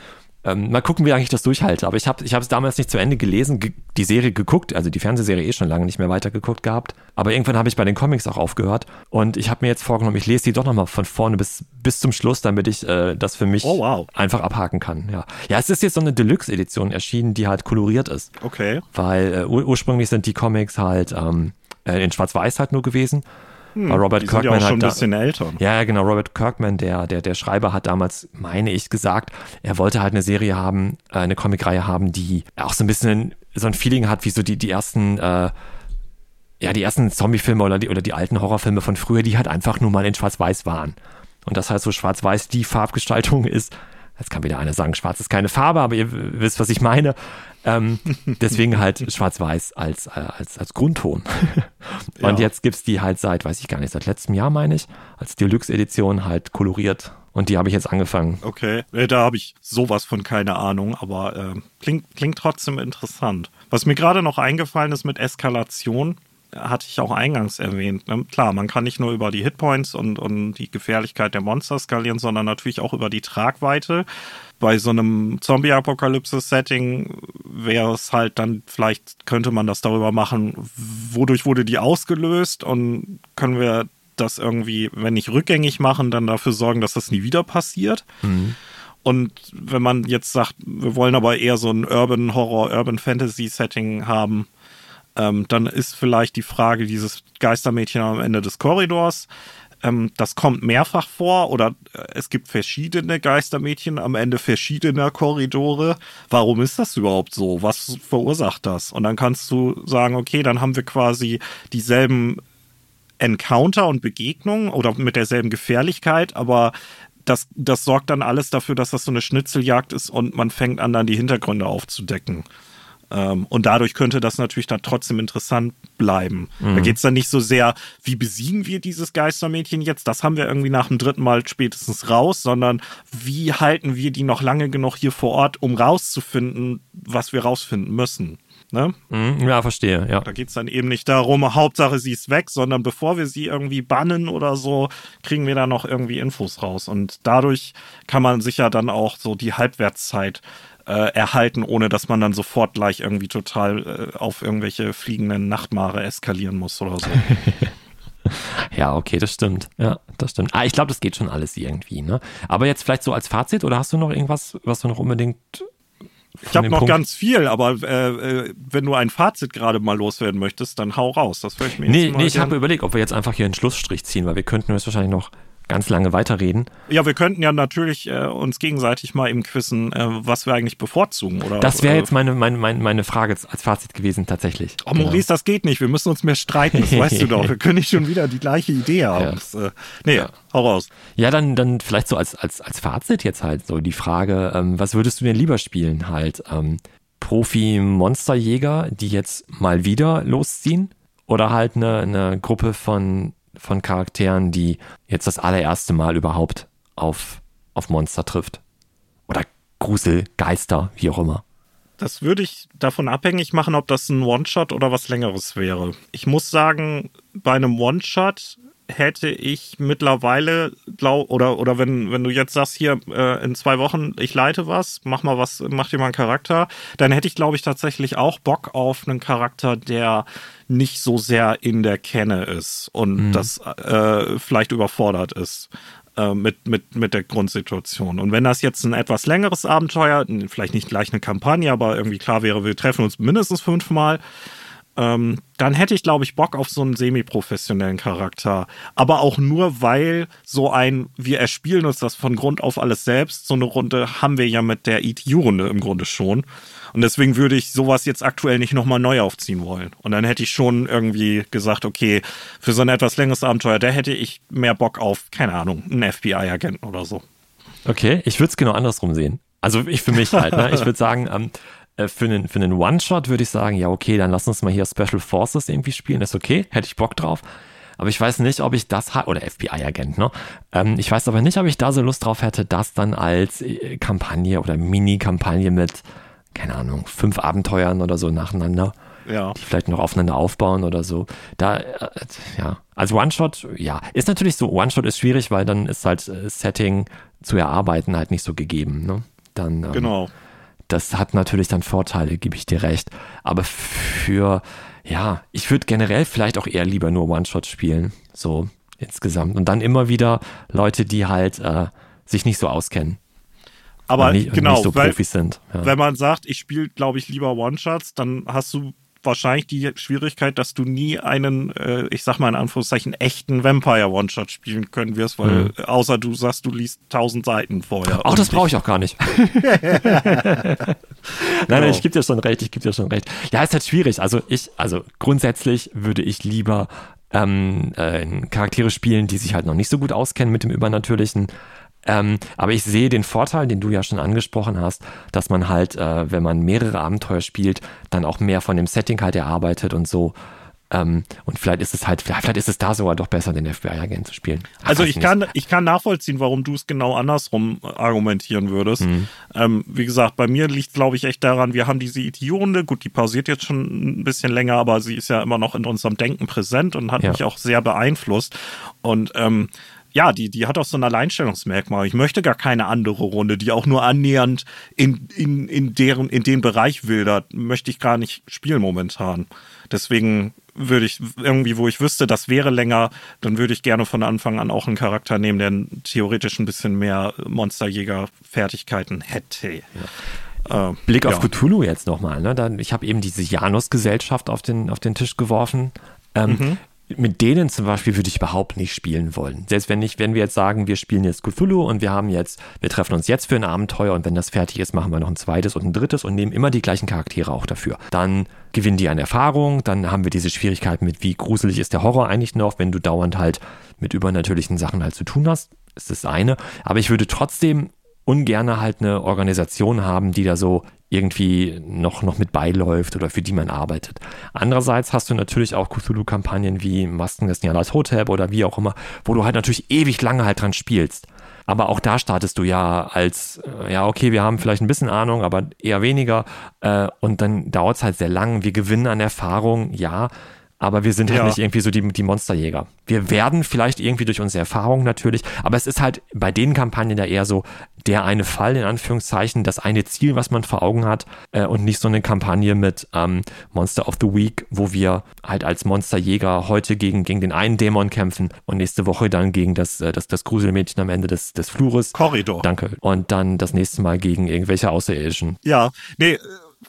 Ähm, mal gucken, wie eigentlich das durchhalte. Aber ich habe ich es damals nicht zu Ende gelesen, ge die Serie geguckt, also die Fernsehserie eh schon lange nicht mehr weitergeguckt gehabt. Aber irgendwann habe ich bei den Comics auch aufgehört. Und ich habe mir jetzt vorgenommen, ich lese die doch nochmal von vorne bis, bis zum Schluss, damit ich äh, das für mich oh, wow. einfach abhaken kann. Ja. ja, es ist jetzt so eine Deluxe-Edition erschienen, die halt koloriert ist. Okay. Weil äh, ur ursprünglich sind die Comics halt ähm, äh, in Schwarz-Weiß halt nur gewesen. Hm, Weil Robert Kirkman ja auch schon ein bisschen älter. Ja, genau. Robert Kirkman, der, der, der Schreiber, hat damals, meine ich, gesagt, er wollte halt eine Serie haben, äh, eine Comicreihe haben, die auch so ein bisschen so ein Feeling hat, wie so die, die ersten, äh, ja, die ersten Zombie-Filme oder die, oder die alten Horrorfilme von früher, die halt einfach nur mal in Schwarz-Weiß waren. Und das heißt, so Schwarz-Weiß die Farbgestaltung ist, jetzt kann wieder einer sagen, schwarz ist keine Farbe, aber ihr wisst, was ich meine. Ähm, deswegen halt schwarz-weiß als, äh, als, als Grundton. Und ja. jetzt gibt's die halt seit, weiß ich gar nicht, seit letztem Jahr, meine ich, als Deluxe-Edition halt koloriert. Und die habe ich jetzt angefangen. Okay, da habe ich sowas von keine Ahnung, aber äh, klingt, klingt trotzdem interessant. Was mir gerade noch eingefallen ist mit Eskalation, hatte ich auch eingangs erwähnt. Ne? Klar, man kann nicht nur über die Hitpoints und, und die Gefährlichkeit der Monster skalieren, sondern natürlich auch über die Tragweite. Bei so einem Zombie-Apokalypse-Setting wäre es halt dann, vielleicht könnte man das darüber machen, wodurch wurde die ausgelöst und können wir das irgendwie, wenn nicht rückgängig machen, dann dafür sorgen, dass das nie wieder passiert. Mhm. Und wenn man jetzt sagt, wir wollen aber eher so ein Urban Horror, Urban Fantasy Setting haben, ähm, dann ist vielleicht die Frage dieses Geistermädchen am Ende des Korridors. Ähm, das kommt mehrfach vor oder äh, es gibt verschiedene Geistermädchen am Ende verschiedener Korridore. Warum ist das überhaupt so? Was verursacht das? Und dann kannst du sagen, okay, dann haben wir quasi dieselben Encounter und Begegnungen oder mit derselben Gefährlichkeit, aber das, das sorgt dann alles dafür, dass das so eine Schnitzeljagd ist und man fängt an, dann die Hintergründe aufzudecken. Ähm, und dadurch könnte das natürlich dann trotzdem interessant bleiben. Mhm. Da geht es dann nicht so sehr, wie besiegen wir dieses Geistermädchen jetzt? Das haben wir irgendwie nach dem dritten Mal spätestens raus, sondern wie halten wir die noch lange genug hier vor Ort, um rauszufinden, was wir rausfinden müssen. Ne? Mhm, ja, verstehe, ja. Da geht es dann eben nicht darum, Hauptsache sie ist weg, sondern bevor wir sie irgendwie bannen oder so, kriegen wir da noch irgendwie Infos raus. Und dadurch kann man sich ja dann auch so die Halbwertszeit äh, erhalten, ohne dass man dann sofort gleich irgendwie total äh, auf irgendwelche fliegenden Nachtmare eskalieren muss oder so. ja, okay, das stimmt. Ja, das stimmt. Ah, ich glaube, das geht schon alles irgendwie, ne? Aber jetzt vielleicht so als Fazit oder hast du noch irgendwas, was du noch unbedingt ich habe noch Punkt. ganz viel, aber äh, äh, wenn du ein Fazit gerade mal loswerden möchtest, dann hau raus. Das ich mir Nee, nee ich habe überlegt, ob wir jetzt einfach hier einen Schlussstrich ziehen, weil wir könnten jetzt wahrscheinlich noch ganz lange weiterreden. Ja, wir könnten ja natürlich äh, uns gegenseitig mal eben quissen, äh, was wir eigentlich bevorzugen. Oder, das wäre jetzt meine, meine, meine, meine Frage als Fazit gewesen, tatsächlich. Oh, Maurice, genau. das geht nicht. Wir müssen uns mehr streiten, das weißt du doch. Wir können nicht schon wieder die gleiche Idee haben. Ja. Das, äh, nee, ja. hau raus. Ja, dann, dann vielleicht so als, als, als Fazit jetzt halt so die Frage, ähm, was würdest du denn lieber spielen? Halt ähm, Profi-Monsterjäger, die jetzt mal wieder losziehen? Oder halt eine, eine Gruppe von von Charakteren, die jetzt das allererste Mal überhaupt auf, auf Monster trifft. Oder Grusel, Geister, wie auch immer. Das würde ich davon abhängig machen, ob das ein One-Shot oder was längeres wäre. Ich muss sagen, bei einem One-Shot hätte ich mittlerweile glaub oder oder wenn wenn du jetzt sagst hier äh, in zwei Wochen ich leite was, mach mal was, mach dir mal einen Charakter, dann hätte ich glaube ich tatsächlich auch Bock auf einen Charakter, der nicht so sehr in der Kenne ist und mhm. das äh, vielleicht überfordert ist äh, mit, mit, mit der Grundsituation. Und wenn das jetzt ein etwas längeres Abenteuer, vielleicht nicht gleich eine Kampagne, aber irgendwie klar wäre, wir treffen uns mindestens fünfmal, ähm, dann hätte ich, glaube ich, Bock auf so einen semi-professionellen Charakter. Aber auch nur, weil so ein, wir erspielen uns das von Grund auf alles selbst. So eine Runde haben wir ja mit der ETU-Runde im Grunde schon. Und deswegen würde ich sowas jetzt aktuell nicht nochmal neu aufziehen wollen. Und dann hätte ich schon irgendwie gesagt, okay, für so ein etwas längeres Abenteuer, da hätte ich mehr Bock auf, keine Ahnung, einen FBI-Agenten oder so. Okay, ich würde es genau andersrum sehen. Also ich für mich halt, ne? Ich würde sagen, ähm, äh, für einen, für einen One-Shot würde ich sagen, ja, okay, dann lass uns mal hier Special Forces irgendwie spielen, das ist okay, hätte ich Bock drauf. Aber ich weiß nicht, ob ich das, oder FBI-Agent, ne? Ähm, ich weiß aber nicht, ob ich da so Lust drauf hätte, das dann als äh, Kampagne oder Mini-Kampagne mit, keine Ahnung, fünf Abenteuern oder so nacheinander, ja. die vielleicht noch aufeinander aufbauen oder so. Da, äh, ja, als One-Shot, ja, ist natürlich so, One-Shot ist schwierig, weil dann ist halt äh, Setting zu erarbeiten halt nicht so gegeben, ne? Dann, ähm, genau das hat natürlich dann Vorteile, gebe ich dir recht. Aber für, ja, ich würde generell vielleicht auch eher lieber nur One-Shot spielen, so insgesamt. Und dann immer wieder Leute, die halt äh, sich nicht so auskennen. Aber nicht, genau, nicht so weil, Profis sind. Ja. Wenn man sagt, ich spiele, glaube ich, lieber One-Shots, dann hast du wahrscheinlich die Schwierigkeit, dass du nie einen, äh, ich sag mal in Anführungszeichen, echten Vampire One-Shot spielen können wirst, weil mhm. außer du sagst, du liest tausend Seiten vorher. Auch das brauche ich auch gar nicht. nein, nein, genau. ich gebe dir schon recht, ich gebe dir schon recht. Ja, ist halt schwierig. Also ich, also grundsätzlich würde ich lieber ähm, äh, Charaktere spielen, die sich halt noch nicht so gut auskennen mit dem Übernatürlichen, ähm, aber ich sehe den Vorteil, den du ja schon angesprochen hast, dass man halt, äh, wenn man mehrere Abenteuer spielt, dann auch mehr von dem Setting halt erarbeitet und so. Ähm, und vielleicht ist es halt, vielleicht ist es da sogar doch besser, den FBI-Agent zu spielen. Ach, also ich kann, ich kann nachvollziehen, warum du es genau andersrum argumentieren würdest. Mhm. Ähm, wie gesagt, bei mir liegt, glaube ich, echt daran, wir haben diese Idionde, gut, die pausiert jetzt schon ein bisschen länger, aber sie ist ja immer noch in unserem Denken präsent und hat ja. mich auch sehr beeinflusst. Und ähm, ja, die, die hat auch so ein Alleinstellungsmerkmal. Ich möchte gar keine andere Runde, die auch nur annähernd in, in, in deren, in den Bereich wildert, möchte ich gar nicht spielen momentan. Deswegen würde ich irgendwie, wo ich wüsste, das wäre länger, dann würde ich gerne von Anfang an auch einen Charakter nehmen, der theoretisch ein bisschen mehr Monsterjäger-Fertigkeiten hätte. Ja. Äh, Blick auf ja. Cthulhu jetzt nochmal. Ne? ich habe eben diese Janus-Gesellschaft auf den, auf den Tisch geworfen. Ähm, mhm mit denen zum Beispiel würde ich überhaupt nicht spielen wollen. Selbst wenn ich, wenn wir jetzt sagen, wir spielen jetzt Cthulhu und wir haben jetzt, wir treffen uns jetzt für ein Abenteuer und wenn das fertig ist, machen wir noch ein zweites und ein drittes und nehmen immer die gleichen Charaktere auch dafür. Dann gewinnen die an Erfahrung, dann haben wir diese Schwierigkeiten mit, wie gruselig ist der Horror eigentlich noch, wenn du dauernd halt mit übernatürlichen Sachen halt zu tun hast. ist das eine. Aber ich würde trotzdem ungerne halt eine Organisation haben, die da so irgendwie noch, noch mit beiläuft oder für die man arbeitet. Andererseits hast du natürlich auch Cthulhu-Kampagnen wie Masken des Nyalas Hotep oder wie auch immer, wo du halt natürlich ewig lange halt dran spielst. Aber auch da startest du ja als, äh, ja, okay, wir haben vielleicht ein bisschen Ahnung, aber eher weniger. Äh, und dann dauert es halt sehr lang. Wir gewinnen an Erfahrung, ja aber wir sind halt ja. nicht irgendwie so die, die Monsterjäger. Wir werden vielleicht irgendwie durch unsere Erfahrung natürlich, aber es ist halt bei den Kampagnen ja eher so der eine Fall, in Anführungszeichen, das eine Ziel, was man vor Augen hat äh, und nicht so eine Kampagne mit ähm, Monster of the Week, wo wir halt als Monsterjäger heute gegen, gegen den einen Dämon kämpfen und nächste Woche dann gegen das, äh, das, das Gruselmädchen am Ende des, des Flures. Korridor. Danke. Und dann das nächste Mal gegen irgendwelche Außerirdischen. Ja, nee, äh,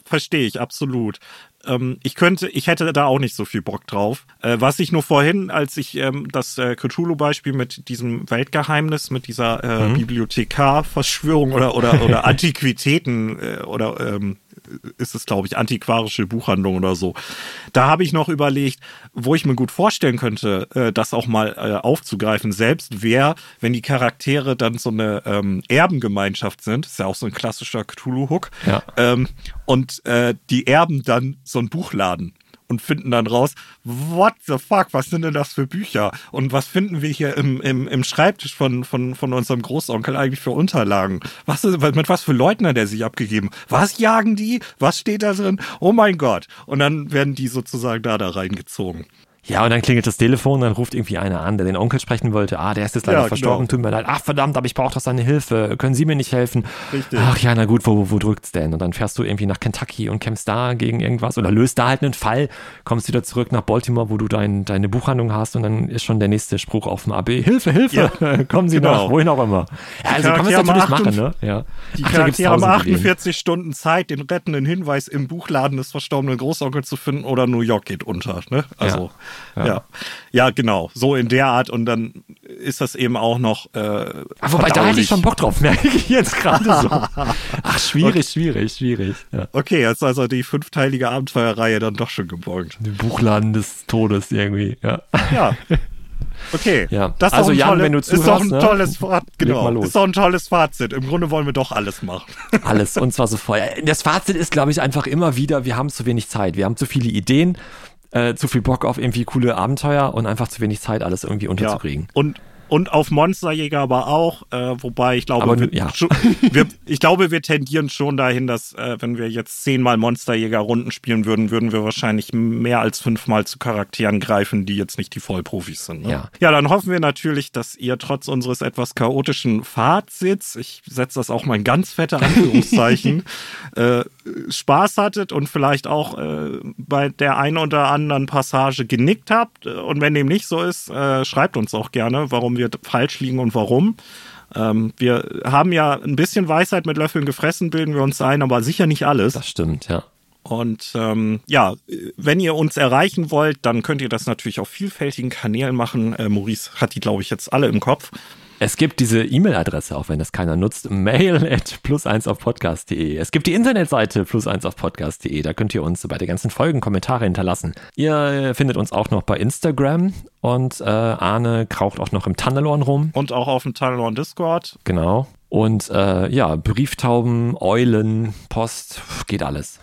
verstehe ich absolut ähm, ich könnte, ich hätte da auch nicht so viel Bock drauf. Äh, was ich nur vorhin, als ich ähm, das äh, Cthulhu-Beispiel mit diesem Weltgeheimnis, mit dieser äh, mhm. Bibliothekar-Verschwörung oder, oder, oder Antiquitäten äh, oder ähm, ist es, glaube ich, antiquarische Buchhandlung oder so. Da habe ich noch überlegt, wo ich mir gut vorstellen könnte, äh, das auch mal äh, aufzugreifen, selbst wer, wenn die Charaktere dann so eine ähm, Erbengemeinschaft sind, ist ja auch so ein klassischer Cthulhu-Hook, ja. ähm, und äh, die Erben dann so ein Buchladen und finden dann raus, what the fuck, was sind denn das für Bücher? Und was finden wir hier im, im, im Schreibtisch von, von, von unserem Großonkel eigentlich für Unterlagen? Was, mit was für Leuten hat er sich abgegeben? Was jagen die? Was steht da drin? Oh mein Gott. Und dann werden die sozusagen da, da reingezogen. Ja, und dann klingelt das Telefon, dann ruft irgendwie einer an, der den Onkel sprechen wollte. Ah, der ist jetzt leider Ja, verstorben, genau. tut mir leid. Ach, verdammt, aber ich brauche doch seine Hilfe. Können Sie mir nicht helfen? Richtig. Ach ja, na gut, wo, wo drückt's denn? Und dann fährst du irgendwie nach Kentucky und kämpfst da gegen irgendwas oder löst da halt einen Fall, kommst wieder zurück nach Baltimore, wo du dein, deine Buchhandlung hast und dann ist schon der nächste Spruch auf dem AB. Hilfe, Hilfe! Kommen Sie genau. nach, wohin auch immer. Ja, also kann man es natürlich machen, ne? Ja. Die Ach, Charaktere haben tausend Ideen. 48 Stunden Zeit, den rettenden Hinweis im Buchladen des verstorbenen Großonkels zu finden oder New York geht unter. Ne? Also, Ja. Ja. ja. genau. So in der Art und dann ist das eben auch noch. Äh, Ah, wobei, da hätte ich schon Bock drauf, merke ich jetzt gerade so. Ach, schwierig, schwierig, schwierig. Ja. Okay, jetzt ist also die fünfteilige Abenteuerreihe dann doch schon gebongt. Den Buchladen des Todes irgendwie, ja. Ja. Okay, Ja. das ist Also, Jan, tolle, wenn du ist doch zuhörst, ein ne? tolles Fazit. Genau, ist doch ein tolles Fazit. Im Grunde wollen wir doch alles machen. Alles und zwar so vorher. Das Fazit ist, glaube ich, einfach immer wieder, wir haben zu wenig Zeit. Wir haben zu viele Ideen, äh, zu viel Bock auf irgendwie coole Abenteuer und einfach zu wenig Zeit, alles irgendwie unterzukriegen. Und, und auf Monsterjäger aber auch, äh, wobei ich glaube, wir, ja. schon, wir, ich glaube, wir tendieren schon dahin, dass äh, wenn wir jetzt zehnmal Monsterjäger-Runden spielen würden, würden wir wahrscheinlich mehr als fünfmal zu Charakteren greifen, die jetzt nicht die Vollprofis sind. Ne? Ja. ja, dann hoffen wir natürlich, dass ihr trotz unseres etwas chaotischen Fazits, ich setze das auch mal in ganz fette Anführungszeichen, äh, Spaß hattet und vielleicht auch äh, bei der einen oder anderen Passage genickt habt. Und wenn dem nicht so ist, äh, schreibt uns auch gerne, warum wir falsch liegen und warum. Ähm, wir haben ja ein bisschen Weisheit mit Löffeln gefressen, bilden wir uns ein, aber sicher nicht alles. Das stimmt, ja. Und ähm, ja, wenn ihr uns erreichen wollt, dann könnt ihr das natürlich auf vielfältigen Kanälen machen. Äh, Maurice hat die, glaube ich, jetzt alle im Kopf. Es gibt diese E-Mail-Adresse, auch wenn das keiner nutzt, mail at plus1 auf podcast.de. Es gibt die Internetseite plus1 auf podcast.de. Da könnt ihr uns bei den ganzen Folgen Kommentare hinterlassen. Ihr äh, findet uns auch noch bei Instagram und äh, Arne kraucht auch noch im Tunnelorn rum. Und auch auf dem Tunnel on Discord. Genau. Und äh, ja, Brieftauben, Eulen, Post, geht alles.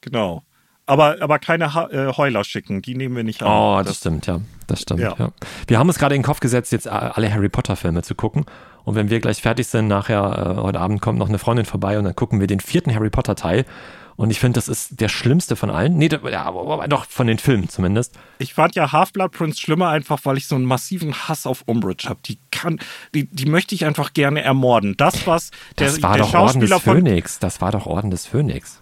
Genau. Aber, aber keine ha äh, Heuler schicken, die nehmen wir nicht an. Oh, das, stimmt, ja. Das stimmt, ja. Ja. Wir haben uns gerade in den Kopf gesetzt, jetzt äh, alle Harry Potter-Filme zu gucken. Und wenn wir gleich fertig sind, nachher, äh, heute Abend kommt noch eine Freundin vorbei und dann gucken wir den vierten Harry Potter-Teil. Und ich finde, das ist der schlimmste von allen. Nee, ja, doch von den Filmen zumindest. Ich fand ja Half-Blood Prince schlimmer, einfach weil ich so einen massiven Hass auf Umbridge habe. Die kann, die, die möchte ich einfach gerne ermorden. Das, was der, Das war der doch Orden des Schauspieler. Phönix. Das war doch Orden des Phönix.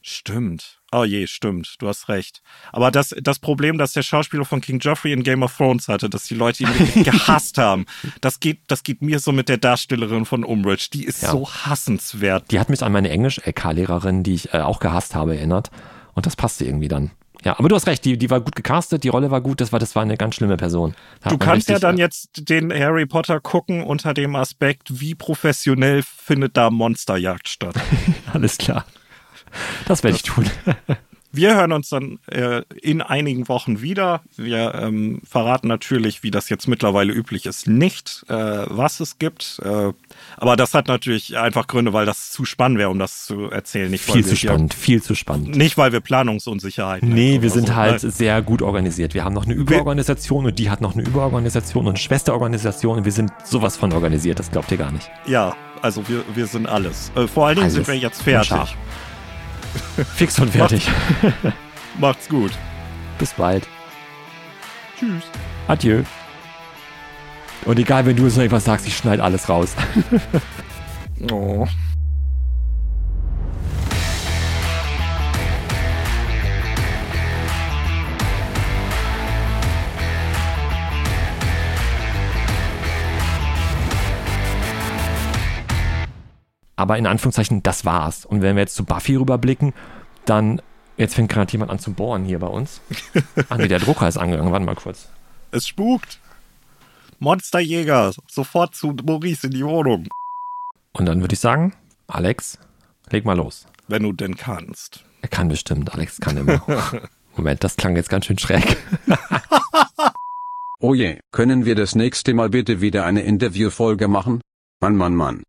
Stimmt. Oh je, stimmt. Du hast recht. Aber das, das Problem, das der Schauspieler von King Joffrey in Game of Thrones hatte, dass die Leute ihn gehasst haben, das geht, das geht mir so mit der Darstellerin von Umbridge. Die ist Ja. so hassenswert. Die hat mich an meine Englisch-LK-Lehrerin, die ich äh, auch gehasst habe, erinnert. Und das passte irgendwie dann. Ja, aber du hast recht, die, die war gut gecastet, die Rolle war gut, das war, das war eine ganz schlimme Person. Du kannst ja richtig, dann äh, jetzt den Harry Potter gucken unter dem Aspekt, wie professionell findet da Monsterjagd statt. Alles klar. Das werde ich tun. Wir hören uns dann äh, in einigen Wochen wieder. Wir ähm, verraten natürlich, wie das jetzt mittlerweile üblich ist, nicht, äh, was es gibt. Äh, aber das hat natürlich einfach Gründe, weil das zu spannend wäre, um das zu erzählen. Nicht, Viel zu spannend, viel zu spannend. Nicht, weil wir Planungsunsicherheiten Nee, hätten wir sind so. halt sehr gut organisiert. Wir haben noch eine Überorganisation und die hat noch eine Überorganisation und eine Schwesterorganisation und wir sind sowas von organisiert, das glaubt ihr gar nicht. Ja, also wir, wir sind alles. Äh, vor allen Dingen Alles. sind wir jetzt fertig. Fix und fertig. Macht's gut. Bis bald. Tschüss. Adieu. Und egal, wenn du jetzt noch etwas sagst, ich schneide alles raus. Oh. Aber in Anführungszeichen, das war's. Und wenn wir jetzt zu Buffy rüberblicken, dann, jetzt fängt gerade jemand an zu bohren hier bei uns. Ah nee, der Drucker ist angegangen, warte mal kurz. Es spukt. Monsterjäger, sofort zu Maurice in die Wohnung. Und dann würde ich sagen, Alex, leg mal los. Wenn du denn kannst. Er kann bestimmt, Alex kann immer. Moment, das klang jetzt ganz schön schräg. Oh je, können wir das nächste Mal bitte wieder eine Interviewfolge machen? Mann, Mann, Mann.